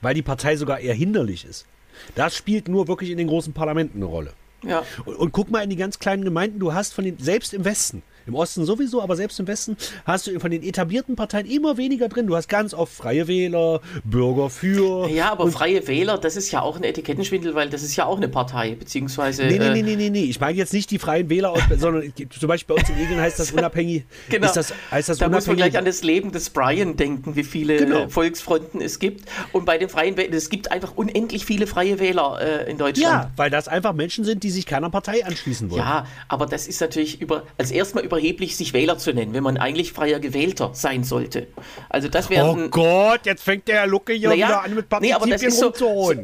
Weil die Partei sogar eher hinderlich ist. Das spielt nur wirklich in den großen Parlamenten eine Rolle. ja. Und, und guck mal in die ganz kleinen Gemeinden, du hast von den, selbst im Westen, im Osten sowieso, aber selbst im Westen hast du von den etablierten Parteien immer weniger drin. Du hast ganz oft Freie Wähler, Bürger für. Ja, aber Freie Wähler, das ist ja auch ein Etikettenschwindel, weil das ist ja auch eine Partei, beziehungsweise. Nee, nee, äh, nee, nee, nee, nee. Ich meine jetzt nicht die Freien Wähler, aus, *laughs* sondern zum Beispiel bei uns in Egeln heißt das unabhängig. Genau. Ist das, heißt das da muss man unabhängig? gleich an das Leben des Brian denken, wie viele Genau. äh, Volksfronten es gibt. Und bei den Freien Wählern, es gibt einfach unendlich viele Freie Wähler äh, in Deutschland. ja, weil das einfach Menschen sind, die sich keiner Partei anschließen wollen. Ja, aber das ist natürlich über, als erstmal überheblich, sich Wähler zu nennen, wenn man eigentlich freier Gewählter sein sollte. Also das wäre Oh Gott, jetzt fängt der Herr Lucke hier Naja, wieder an mit nee, aber das ist so,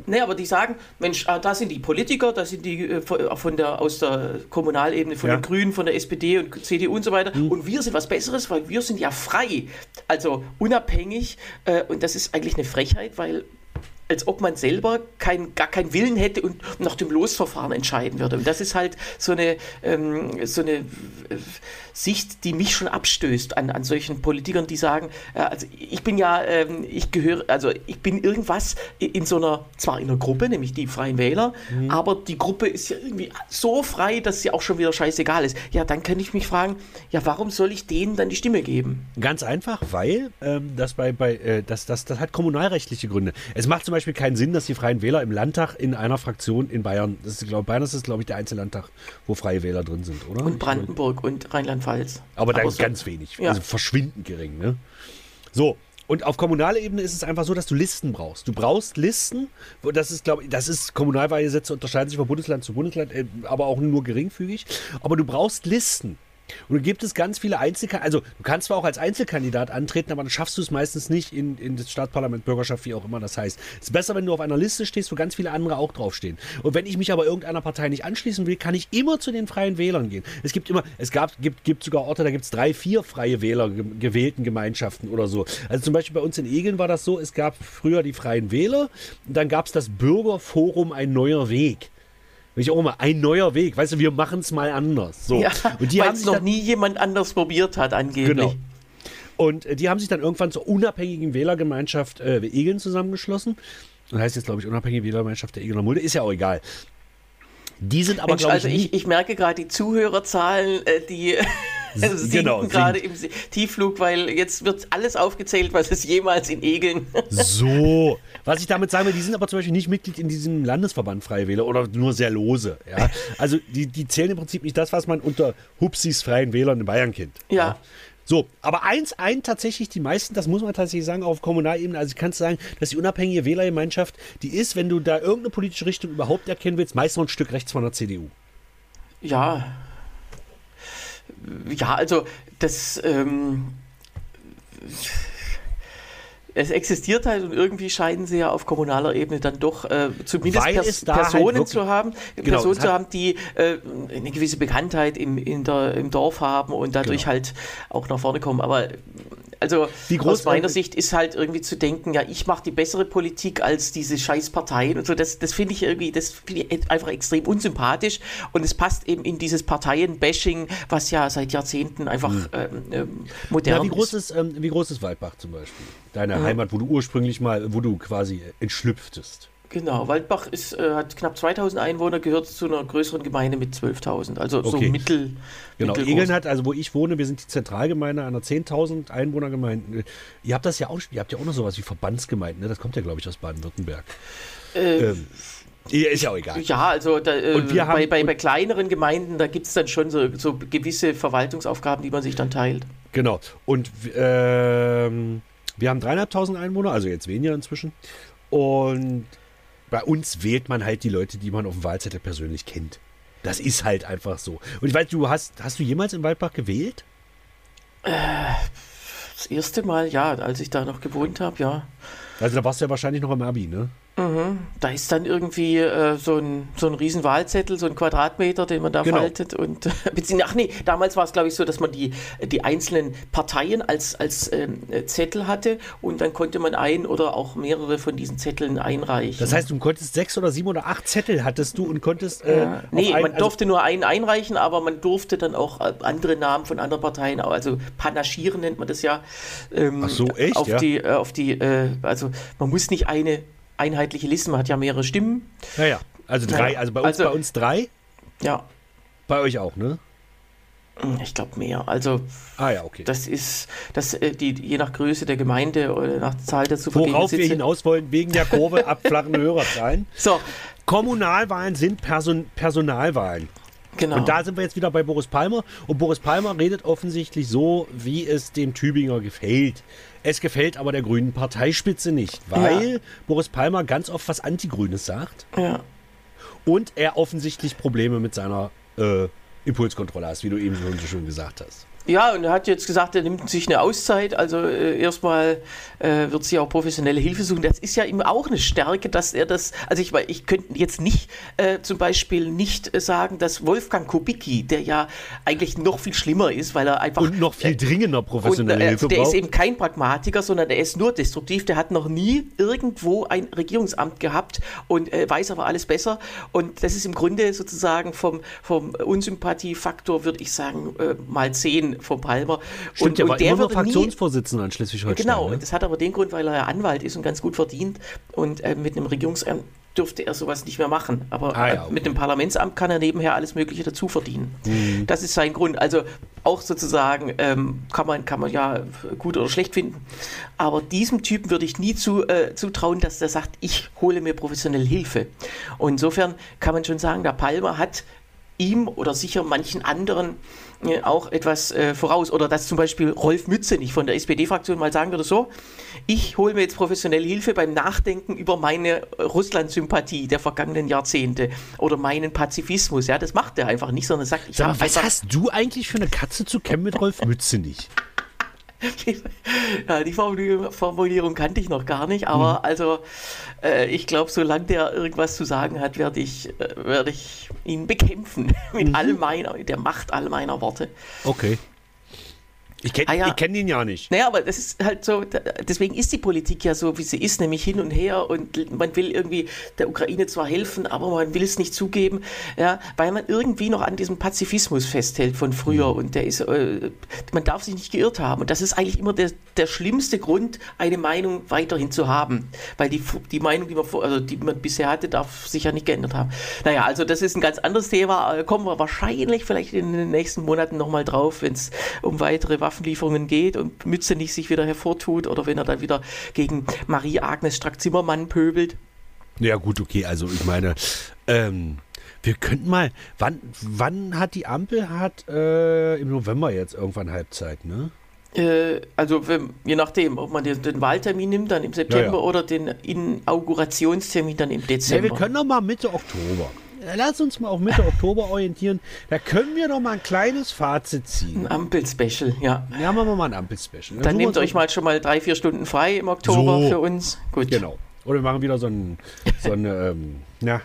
nee, aber die sagen, Mensch, ah, da sind die Politiker, da sind die äh, von von der, aus der Kommunalebene, von Ja. Hm. den Grünen, von der SPD und CDU und so weiter. Und wir sind was Besseres, weil wir sind ja frei, also unabhängig. Äh, und das ist eigentlich eine Frechheit, weil als ob man selber kein, gar keinen Willen hätte und nach dem Losverfahren entscheiden würde. Und das ist halt so eine, ähm, so eine äh, Sicht, die mich schon abstößt an, an solchen Politikern, die sagen, äh, also ich bin ja, ähm, ich gehöre, also ich bin irgendwas in so einer, zwar in einer Gruppe, nämlich die Freien Wähler, mhm. aber die Gruppe ist ja irgendwie so frei, dass sie auch schon wieder scheißegal ist. Ja, dann kann ich mich fragen, ja, warum soll ich denen dann die Stimme geben? Ganz einfach, weil ähm, das bei, bei äh, das, das, das hat kommunalrechtliche Gründe. Es macht zum Beispiel keinen Sinn, dass die Freien Wähler im Landtag in einer Fraktion in Bayern, das ist, glaub, Bayern ist, glaube ich, der einzige Landtag, wo Freie Wähler drin sind, oder? Und Brandenburg und Rheinland-Pfalz. Aber da ist so. ganz wenig, ja. also verschwindend gering. Ne? So, und auf kommunaler Ebene ist es einfach so, dass du Listen brauchst. Du brauchst Listen. Das ist, glaube ich, das ist Kommunalwahlgesetze unterscheiden sich von Bundesland zu Bundesland, äh, aber auch nur geringfügig. Aber du brauchst Listen. Und du gibt es ganz viele Einzelkandidaten. Also, du kannst zwar auch als Einzelkandidat antreten, aber dann schaffst du es meistens nicht in, in das Staatsparlament, Bürgerschaft, wie auch immer das heißt. Es ist besser, wenn du auf einer Liste stehst, wo ganz viele andere auch draufstehen. Und wenn ich mich aber irgendeiner Partei nicht anschließen will, kann ich immer zu den Freien Wählern gehen. Es gibt immer, es gab, gibt, gibt sogar Orte, da gibt es drei, vier Freie Wähler gewählten Gemeinschaften oder so. Also zum Beispiel bei uns in Egeln war das so, es gab früher die Freien Wähler dann gab es das Bürgerforum Ein neuer Weg ich auch mal, ein neuer Weg. Weißt du, wir machen es mal anders. So. Ja, und die weil es noch nie jemand anders probiert hat, angeblich. Genau. Und äh, die haben sich dann irgendwann zur unabhängigen Wählergemeinschaft äh, Egeln zusammengeschlossen. Das heißt jetzt, glaube ich, unabhängige Wählergemeinschaft der Egeler Mulde. Ist ja auch egal. Die sind aber, glaube ich, also ich, ich merke gerade die Zuhörerzahlen, äh, *laughs* die sinken genau, gerade im Tiefflug, weil jetzt wird alles aufgezählt, was es jemals in Egeln. *laughs* So, was ich damit sagen will, die sind aber zum Beispiel nicht Mitglied in diesem Landesverband Freie Wähler oder nur sehr lose. Ja? Also die, die zählen im Prinzip nicht das, was man unter Hupsis Freien Wählern in Bayern kennt. ja. ja? So, aber eins, ein tatsächlich die meisten, das muss man tatsächlich sagen, auf Kommunalebene, also ich kann sagen, dass die unabhängige Wählergemeinschaft, die ist, wenn du da irgendeine politische Richtung überhaupt erkennen willst, meist noch ein Stück rechts von der CDU. Ja, ja, also das. Ähm, es existiert halt und irgendwie scheinen sie ja auf kommunaler Ebene dann doch äh, zumindest Pers Personen halt zu haben, genau, Personen zu haben, die äh, eine gewisse Bekanntheit im, in der, im Dorf haben und dadurch genau. halt auch nach vorne kommen. Aber also aus meiner Sicht ist halt irgendwie zu denken, ja, ich mache die bessere Politik als diese scheiß Parteien und so. Das, das finde ich irgendwie, das finde ich einfach extrem unsympathisch und es passt eben in dieses Parteienbashing, was ja seit Jahrzehnten einfach hm. ähm, ähm modern ja, wie groß ist. ähm, wie groß ist Waldbach zum Beispiel? Deine ja. Heimat, wo du ursprünglich mal, wo du quasi entschlüpftest. Genau, Waldbach ist, äh, hat knapp 2000 Einwohner, gehört zu einer größeren Gemeinde mit 12.000, also okay. so mittel. Genau, Egeln hat, also wo ich wohne, wir sind die Zentralgemeinde einer 10.000 Einwohnergemeinde. Ihr habt das ja auch, ihr habt ja auch noch sowas wie Verbandsgemeinden, ne? das kommt ja, glaube ich, aus Baden-Württemberg. Äh, ähm, ist ja auch egal. Ja, also da, äh, bei, bei, bei, kleineren Gemeinden, da gibt es dann schon so, so, gewisse Verwaltungsaufgaben, die man sich dann teilt. Genau, und ähm, wir haben dreieinhalbtausend Einwohner, also jetzt weniger inzwischen. Und bei uns wählt man halt die Leute, die man auf dem Wahlzettel persönlich kennt. Das ist halt einfach so. Und ich weiß, du hast, hast du jemals in Waldbach gewählt? Äh, das erste Mal, ja, als ich da noch gewohnt habe, ja. Also da warst du ja wahrscheinlich noch im Abi, ne? Mhm. Da ist dann irgendwie äh, so, ein, so ein riesen Wahlzettel, so ein Quadratmeter, den man da genau. faltet. Und, *laughs* ach nee, damals war es, glaube ich, so, dass man die, die einzelnen Parteien als, als ähm, Zettel hatte und dann konnte man ein oder auch mehrere von diesen Zetteln einreichen. Das heißt, du konntest sechs oder sieben oder acht Zettel hattest du und konntest. Äh, ja. Nee, ein, man also durfte nur einen einreichen, aber man durfte dann auch äh, andere Namen von anderen Parteien, also panaschieren nennt man das ja. Ähm, ach so, echt? Auf ja? die, äh, auf die, äh, also man muss nicht eine einheitliche Liste, man hat ja mehrere Stimmen. Ja, ja. Also drei, also bei uns, also, bei uns drei? Ja. Bei euch auch, ne? Hm, ich glaube mehr. Also ah, ja, okay. das ist das, äh, die, je nach Größe der Gemeinde oder nach Zahl der zu Worauf wir hinaus wollen, wegen der Kurve *laughs* abflachende Hörerzahlen. So. Kommunalwahlen sind Person, Personalwahlen. Genau. Und da sind wir jetzt wieder bei Boris Palmer. Und Boris Palmer redet offensichtlich so, wie es dem Tübinger gefällt. Es gefällt aber der grünen Parteispitze nicht, weil ja. Boris Palmer ganz oft was Antigrünes sagt. Ja. Und er offensichtlich Probleme mit seiner äh, Impulskontrolle hat, wie du eben schon so schön gesagt hast. Ja, und er hat jetzt gesagt, er nimmt sich eine Auszeit. Also äh, erstmal äh, wird sie auch professionelle Hilfe suchen. Das ist ja ihm auch eine Stärke, dass er das. Also ich, ich könnte jetzt nicht äh, zum Beispiel nicht äh, sagen, dass Wolfgang Kubicki, der ja eigentlich noch viel schlimmer ist, weil er einfach. Und noch viel dringender professionelle und, äh, Hilfe Der braucht. ist eben kein Pragmatiker, sondern der ist nur destruktiv. Der hat noch nie irgendwo ein Regierungsamt gehabt und äh, weiß aber alles besser. Und das ist im Grunde sozusagen vom, vom Unsympathiefaktor, würde ich sagen, äh, mal 10 vom Palmer. Stimmt, und, der und war der immer nur würde nie- Fraktionsvorsitzender in Schleswig-Holstein. Genau, ne? und das hat aber den Grund, weil er ja Anwalt ist und ganz gut verdient. Und äh, mit einem Regierungsamt dürfte er sowas nicht mehr machen. Aber Ah ja, äh, okay. mit einem Parlamentsamt kann er nebenher alles Mögliche dazu verdienen. Mhm. Das ist sein Grund. Also auch sozusagen ähm, kann, man, kann man ja gut oder schlecht finden. Aber diesem Typen würde ich nie zu, äh, zutrauen, dass der sagt, ich hole mir professionelle Hilfe. Und insofern kann man schon sagen, der Palmer hat ihm oder sicher manchen anderen äh, auch etwas äh, voraus. Oder dass zum Beispiel Rolf Mützenich von der SPD-Fraktion mal sagen würde, so, ich hole mir jetzt professionelle Hilfe beim Nachdenken über meine äh, Russland-Sympathie der vergangenen Jahrzehnte oder meinen Pazifismus. Ja, das macht er einfach nicht, sondern sagt, ich Sag mal, was hast du eigentlich für eine Katze zu kämmen mit Rolf Mützenich? *laughs* ja, die Formulierung, Formulierung kannte ich noch gar nicht, aber Mhm. also äh, ich glaube, solange der irgendwas zu sagen hat, werde ich, äh, werde ich ihn bekämpfen *laughs* mit all meiner, mit der Macht all meiner Worte. Okay. Ich kenne Ah ja. kenn ihn ja nicht. Naja, aber das ist halt so, deswegen ist die Politik ja so, wie sie ist, nämlich hin und her und man will irgendwie der Ukraine zwar helfen, aber man will es nicht zugeben, ja, weil man irgendwie noch an diesem Pazifismus festhält von früher und der ist, äh, man darf sich nicht geirrt haben und das ist eigentlich immer der, der schlimmste Grund, eine Meinung weiterhin zu haben, weil die, die Meinung, die man, also die man bisher hatte, darf sich ja nicht geändert haben. Naja, also das ist ein ganz anderes Thema, äh, kommen wir wahrscheinlich vielleicht in den nächsten Monaten nochmal drauf, wenn es um weitere Waffenlieferungen geht und Mütze nicht sich wieder hervortut oder wenn er dann wieder gegen Marie-Agnes Strack-Zimmermann pöbelt. Ja, gut, okay. Also, ich meine, ähm, wir könnten mal. Wann, wann hat die Ampel? Hat äh, im November jetzt irgendwann Halbzeit, ne? Äh, also wenn, je nachdem, ob man den, den Wahltermin nimmt, dann im September Ja, ja. oder den Inaugurationstermin dann im Ja, Dezember. wir können doch mal Mitte Oktober. Ja, Lass uns mal auf Mitte *laughs* Oktober orientieren. Da können wir doch mal ein kleines Fazit ziehen. ein Ampel-Special, ja. Ja, machen wir mal ein Ampel-Special. Dann suchen nehmt euch mal schon mal drei, vier Stunden frei im Oktober So. für uns. Gut. Genau. Oder wir machen wieder so ein, so ein ähm, na,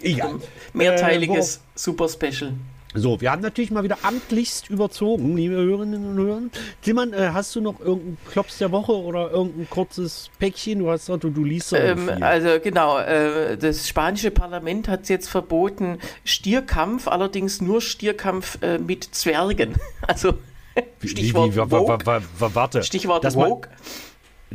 egal. Mehrteiliges Äh, Super-Special. So, wir haben natürlich mal wieder amtlichst überzogen, liebe Hörerinnen und Hörer. Tillmann, äh, hast du noch irgendeinen Klops der Woche oder irgendein kurzes Päckchen? Du hast doch, du, du liest so Ähm, also genau, äh, das spanische Parlament hat jetzt verboten Stierkampf, allerdings nur Stierkampf äh, mit Zwergen. *laughs* Also Wie- Stichwort wie, wie, wa, warte. Stichwort dass man-.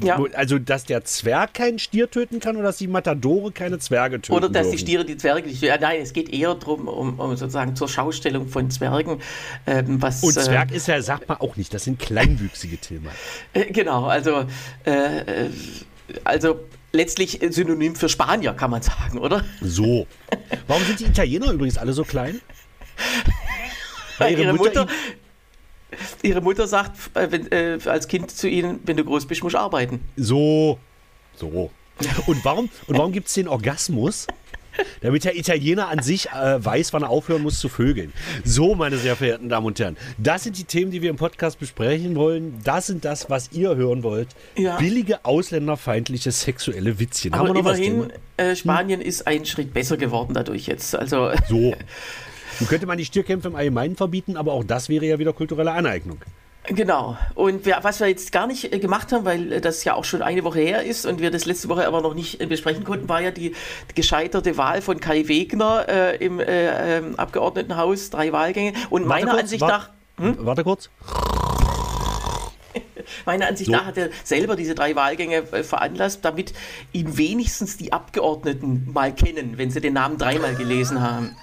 Ja. Also, dass der Zwerg keinen Stier töten kann oder dass die Matadore keine Zwerge töten Oder dass die dürfen? Stiere die Zwerge nicht. Ja, nein, es geht eher darum, um, um sozusagen zur Schaustellung von Zwergen. Ähm, was, Und äh, Zwerg ist ja, sagt man auch nicht, das sind kleinwüchsige Tillmann. *laughs* Äh, Genau, also, äh, äh, also letztlich Synonym für Spanier, kann man sagen, oder? So. Warum sind die Italiener übrigens alle so klein? *laughs* Weil Ihre, ihre Mutter, Mutter ihre Mutter sagt äh, wenn, äh, als Kind zu ihnen, wenn du groß bist, musst du arbeiten. So. So. Und warum, und warum gibt es den Orgasmus? Damit der Italiener an sich äh, weiß, wann er aufhören muss zu vögeln. So, meine sehr verehrten Damen und Herren. Das sind die Themen, die wir im Podcast besprechen wollen. Das sind das, was ihr hören wollt. Ja. Billige, ausländerfeindliche sexuelle Witzchen. Aber Haben wir noch was immerhin, äh, Spanien ist einen Schritt besser geworden dadurch jetzt. Also So. *laughs* Nun könnte man die Stierkämpfe im Allgemeinen verbieten, aber auch das wäre ja wieder kulturelle Aneignung. Genau. Und wir, was wir jetzt gar nicht äh, gemacht haben, weil äh, das ja auch schon eine Woche her ist und wir das letzte Woche aber noch nicht äh, besprechen konnten, war ja die, gescheiterte Wahl von Kai Wegner äh, im äh, ähm, Abgeordnetenhaus, drei Wahlgänge. Und Warte meiner kurz, Ansicht nach, *laughs* Warte kurz. *laughs* meiner Ansicht So. nach hat er selber diese drei Wahlgänge veranlasst, damit ihn wenigstens die Abgeordneten mal kennen, wenn sie den Namen dreimal gelesen haben.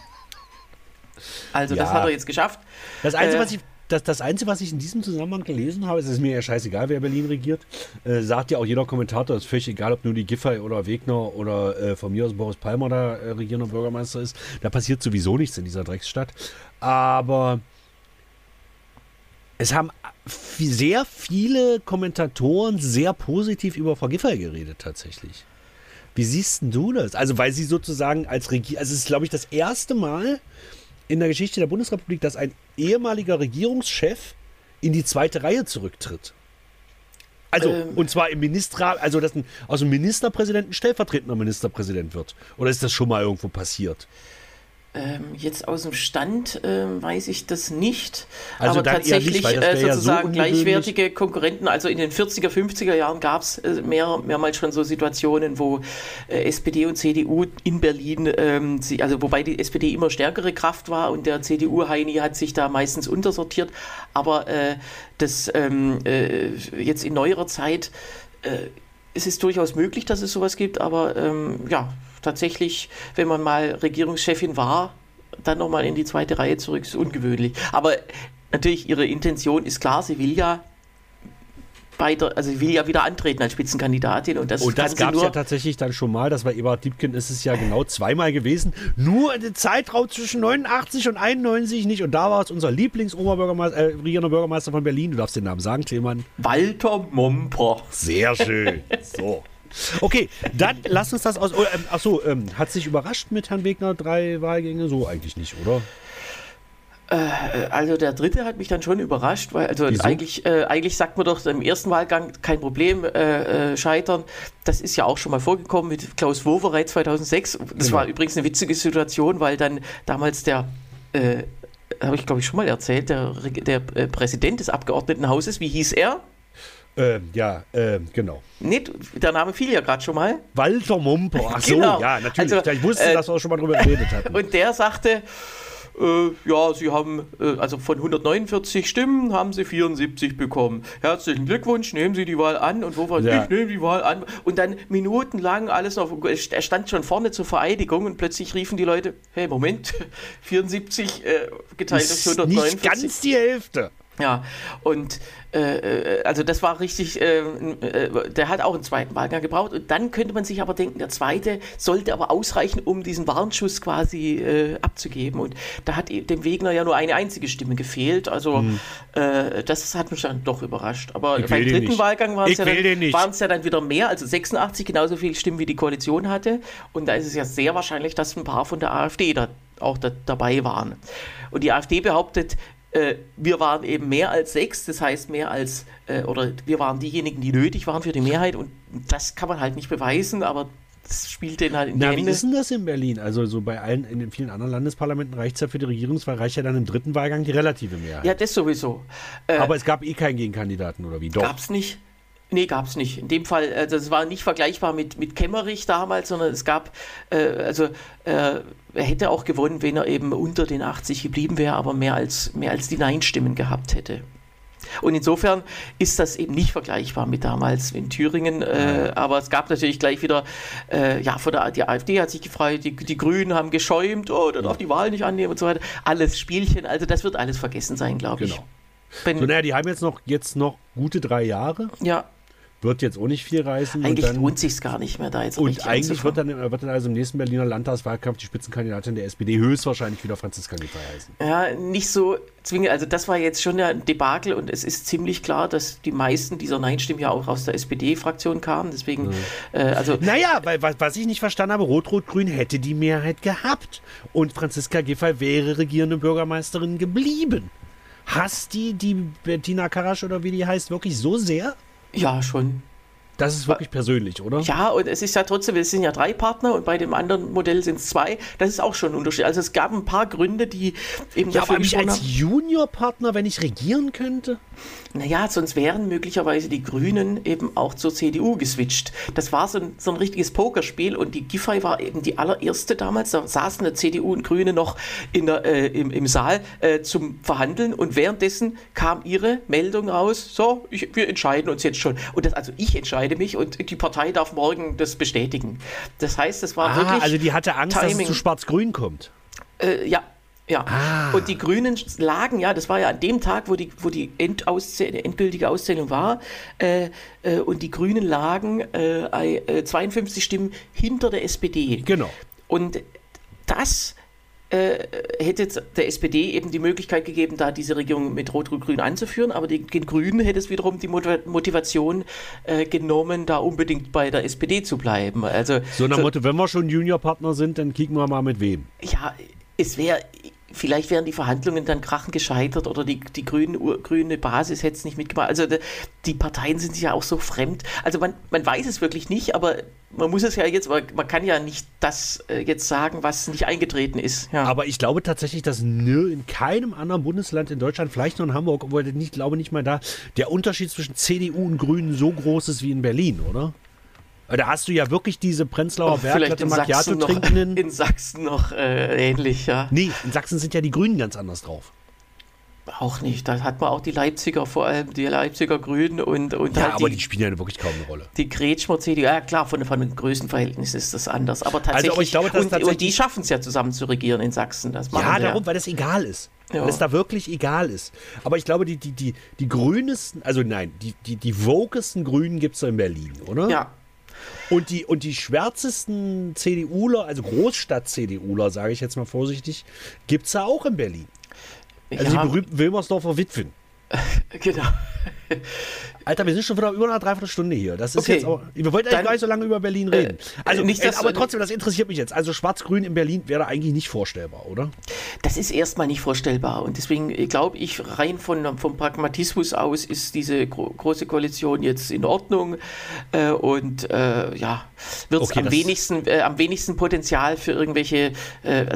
Also das Ja. hat er jetzt geschafft. Das Einzige, Äh, was ich, das, das Einzige, was ich in diesem Zusammenhang gelesen habe, es ist mir ja scheißegal, wer Berlin regiert, äh, sagt ja auch jeder Kommentator, es ist völlig egal, ob nur die Giffey oder Wegner oder äh, von mir aus Boris Palmer da äh, regierender Bürgermeister ist. Da passiert sowieso nichts in dieser Drecksstadt. Aber es haben sehr viele Kommentatoren sehr positiv über Frau Giffey geredet, tatsächlich. Wie siehst denn du das? Also, weil sie sozusagen als Regier, also es ist, glaube ich, das erste Mal in der Geschichte der Bundesrepublik, dass ein ehemaliger Regierungschef in die zweite Reihe zurücktritt. Also, Ähm. und zwar im Ministerrat, also dass ein, aus dem Ministerpräsidenten stellvertretender Ministerpräsident wird. Oder ist das schon mal irgendwo passiert? Ähm, jetzt aus dem Stand ähm, weiß ich das nicht. Also aber nicht, tatsächlich wär äh, ja so sozusagen gleichwertige Konkurrenten. Also in den 40er, 50er Jahren gab es äh, mehr, mehrmals schon so Situationen, wo äh, SPD und CDU in Berlin, ähm, sie, also wobei die SPD immer stärkere Kraft war und der CDU-Heini hat sich da meistens untersortiert. Aber äh, das ähm, äh, jetzt in neuerer Zeit äh, es ist durchaus möglich, dass es sowas gibt, aber ähm, ja, tatsächlich, wenn man mal Regierungschefin war, dann nochmal in die zweite Reihe zurück, ist ungewöhnlich. Aber natürlich, ihre Intention ist klar, sie will ja weiter, also will ja wieder antreten als Spitzenkandidatin und das Und das gab es ja tatsächlich dann schon mal, das war Eberhard Diebken, ist es ja genau zweimal gewesen. Nur in der Zeitraum zwischen 89 und 91 nicht. Und da war es unser Lieblings-Oberbürgermeister, äh, regierender Bürgermeister von Berlin. Du darfst den Namen sagen, Cleman. Walter Momper. Sehr schön. So. Okay, dann lass uns das aus. Oh, ähm, achso, ähm, hat sich überrascht mit Herrn Wegner drei Wahlgänge? So eigentlich nicht, oder? Also der dritte hat mich dann schon überrascht, weil also Wieso? eigentlich, äh, eigentlich sagt man doch im ersten Wahlgang kein Problem äh, äh, scheitern. Das ist ja auch schon mal vorgekommen mit Klaus Wowereit 2006. Das Genau. war übrigens eine witzige Situation, weil dann damals der äh, habe ich glaube ich schon mal erzählt, der, der äh, Präsident des Abgeordnetenhauses, wie hieß er? Ähm, ja, ähm, genau. Nicht, der Name fiel ja gerade schon mal. Walter Mumper. Ach so, Genau. ja, natürlich. Also, ich wusste, äh, dass wir auch schon mal drüber geredet hatten. *laughs* Und der sagte, äh, ja, Sie haben, äh, also von 149 Stimmen haben Sie 74 bekommen. Herzlichen Glückwunsch, nehmen Sie die Wahl an. Und wo war Ja. ich nehme die Wahl an. Und dann minutenlang alles noch, er stand schon vorne zur Vereidigung und plötzlich riefen die Leute, hey, Moment, *laughs* 74 äh, geteilt durch ist 149. nicht ganz die Hälfte. Ja, und äh, äh, also das war richtig, äh, äh, der hat auch einen zweiten Wahlgang gebraucht. Und dann könnte man sich aber denken, der zweite sollte aber ausreichen, um diesen Warnschuss quasi äh, abzugeben. Und da hat dem Wegner ja nur eine einzige Stimme gefehlt. Also äh, das hat mich dann doch überrascht. Aber Hm. Ich beim dritten nicht. Wahlgang waren es ja, ja dann wieder mehr, also 86, genauso viele Stimmen wie die Koalition hatte. Und da ist es ja sehr wahrscheinlich, dass ein paar von der AfD da auch da, dabei waren. Und die AfD behauptet, äh, wir waren eben mehr als sechs, das heißt mehr als, äh, oder wir waren diejenigen, die nötig waren für die Mehrheit. Und das kann man halt nicht beweisen, aber das spielt denen halt in die Na, wie Hände. ist denn das in Berlin? Also so bei allen, in den vielen anderen Landesparlamenten reicht es ja für die Regierungswahl, reicht ja dann im dritten Wahlgang die relative Mehrheit. Ja, das sowieso. Äh, Aber es gab eh keinen Gegenkandidaten, oder wie? Doch. Gab's nicht. Nee, gab's nicht. In dem Fall, also es war nicht vergleichbar mit, mit Kemmerich damals, sondern es gab, äh, also äh, er hätte auch gewonnen, wenn er eben unter den 80 geblieben wäre, aber mehr als, mehr als die Nein-Stimmen gehabt hätte. Und insofern ist das eben nicht vergleichbar mit damals in Thüringen. Äh, aber es gab natürlich gleich wieder, äh, ja, von der die AfD hat sich gefreut, die, die Grünen haben geschäumt, oh, der darf die Wahl nicht annehmen und so weiter. Alles Spielchen, also das wird alles vergessen sein, glaube ich. Genau. So, naja, die haben jetzt noch, jetzt noch gute drei Jahre. ja, Wird jetzt auch nicht viel reißen. eigentlich und dann, lohnt sich gar nicht mehr, da jetzt und eigentlich wird dann, wird dann also im nächsten Berliner Landtagswahlkampf die Spitzenkandidatin der SPD höchstwahrscheinlich wieder Franziska Giffey heißen. Ja, nicht so zwingend. Also das war jetzt schon ein Debakel und es ist ziemlich klar, dass die meisten dieser Nein-Stimmen ja auch aus der SPD-Fraktion kamen. Deswegen, äh, also Naja, weil was, was ich nicht verstanden habe, Rot-Rot-Grün hätte die Mehrheit gehabt und Franziska Giffey wäre regierende Bürgermeisterin geblieben. Hasst die die Bettina Karasch oder wie die heißt wirklich so sehr? Ja, schon. Das ist wirklich persönlich, oder? Ja, und es ist ja trotzdem, es sind ja drei Partner und bei dem anderen Modell sind es zwei. Das ist auch schon ein Unterschied. Also es gab ein paar Gründe, die eben Ja, dafür aber mich als. Juniorpartner, wenn ich regieren könnte? Naja, sonst wären möglicherweise die Grünen eben auch zur CDU geswitcht. Das war so ein, so ein richtiges Pokerspiel und die Giffey war eben die allererste damals. Da saßen der CDU und Grüne noch in der, äh, im, im Saal äh, zum Verhandeln und währenddessen kam ihre Meldung raus, so, ich, wir entscheiden uns jetzt schon. Und das, also ich entscheide mich und die Partei darf morgen das bestätigen. Das heißt, es war Ah, wirklich... also die hatte Angst, dass Timing. es zu schwarz-grün kommt. Äh, ja, ja. Ah. Und die Grünen lagen, ja, das war ja an dem Tag, wo die, wo die Endauszähl endgültige Auszählung war, äh, äh, und die Grünen lagen äh, äh, 52 Stimmen hinter der SPD. Genau. Und das äh, hätte jetzt der SPD eben die Möglichkeit gegeben, da diese Regierung mit Rot-Rot-Grün anzuführen, aber den Grünen hätte es wiederum die Motiva- Motivation äh, genommen, da unbedingt bei der SPD zu bleiben. Also So nach Motto, wenn wir schon Juniorpartner sind, dann kicken wir mal mit wem. ja, es wäre vielleicht wären die Verhandlungen dann krachen gescheitert oder die, die grün, grüne Basis hätte es nicht mitgemacht. Also die Parteien sind sich ja auch so fremd. Also man, man weiß es wirklich nicht, aber man muss es ja jetzt, man kann ja nicht das äh, jetzt sagen, was nicht eingetreten ist. Ja. Aber ich glaube tatsächlich, dass in keinem anderen Bundesland in Deutschland, vielleicht nur in Hamburg, obwohl ich glaube nicht mal da, der Unterschied zwischen CDU und Grünen so groß ist wie in Berlin, oder? Da hast du ja wirklich diese Prenzlauer Berg Macchiato trinkenden. *laughs* In Sachsen noch äh, ähnlich, ja. Nee, in Sachsen sind ja die Grünen ganz anders drauf. Auch nicht. Da hat man auch die Leipziger, vor allem die Leipziger Grünen und, und Ja, halt aber die, die, spielen ja wirklich kaum eine Rolle. Die Kretschmer CDU, ja klar, von, von den Größenverhältnissen ist das anders. Aber tatsächlich, also, aber ich glaube, und, tatsächlich und die schaffen es ja zusammen zu regieren in Sachsen. Das ja, darum, ja. weil das egal ist. Ja. Weil es da wirklich egal ist. Aber ich glaube, die, die, die, die grünesten, also nein, die, die, die wokesten Grünen gibt es in Berlin, oder? Ja, und die, und die schwärzesten CDUler, also Großstadt-CDUler, sage ich jetzt mal vorsichtig, gibt es ja auch in Berlin. Also ja. die berühmten Wilmersdorfer Witwen. *laughs* genau. Alter, wir sind schon wieder über eine Dreiviertelstunde hier. Das ist okay. jetzt auch, wir wollten eigentlich gar nicht so lange über Berlin reden. Äh, also, nicht, äh, aber trotzdem, das interessiert mich jetzt. Also Schwarz-Grün in Berlin wäre eigentlich nicht vorstellbar, oder? Das ist erstmal nicht vorstellbar. Und deswegen äh, glaube ich, rein von, vom Pragmatismus aus ist diese gro große Koalition jetzt in Ordnung. Äh, und äh, ja, wird es okay, am, wenigsten, äh, am wenigsten Potenzial für irgendwelche,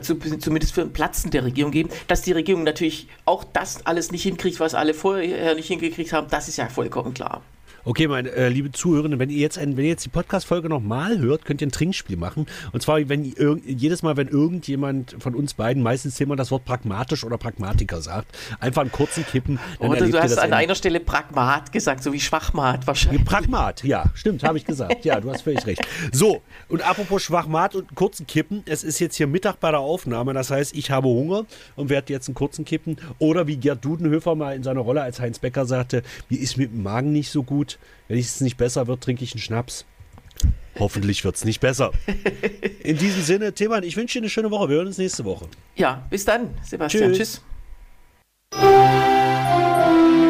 zu, zumindest für ein Platzen der Regierung geben. Dass die Regierung natürlich auch das alles nicht hinkriegt, was alle vorher nicht hingekriegt haben, das ist ja vollkommen klar. klar Okay, meine äh, liebe Zuhörenden, wenn ihr jetzt, ein, wenn ihr jetzt die Podcast-Folge nochmal hört, könnt ihr ein Trinkspiel machen. Und zwar, wenn jedes Mal, wenn irgendjemand von uns beiden, meistens immer das Wort pragmatisch oder Pragmatiker sagt, einfach einen kurzen Kippen. Oder du hast an einer Stelle Pragmat gesagt, so wie Schwachmat wahrscheinlich. Pragmat, ja, stimmt, habe ich gesagt. Ja, du hast völlig recht. So, und apropos Schwachmat und kurzen Kippen, es ist jetzt hier Mittag bei der Aufnahme, das heißt, ich habe Hunger und werde jetzt einen kurzen Kippen. Oder wie Gerd Dudenhöfer mal in seiner Rolle als Heinz Becker sagte, mir ist mit dem Magen nicht so gut wenn es nicht besser wird, trinke ich einen Schnaps. Hoffentlich wird es nicht besser. *laughs* In diesem Sinne, Themann, ich wünsche dir eine schöne Woche. Wir hören uns nächste Woche. Ja, bis dann, Sebastian. Tschüss. Tschüss.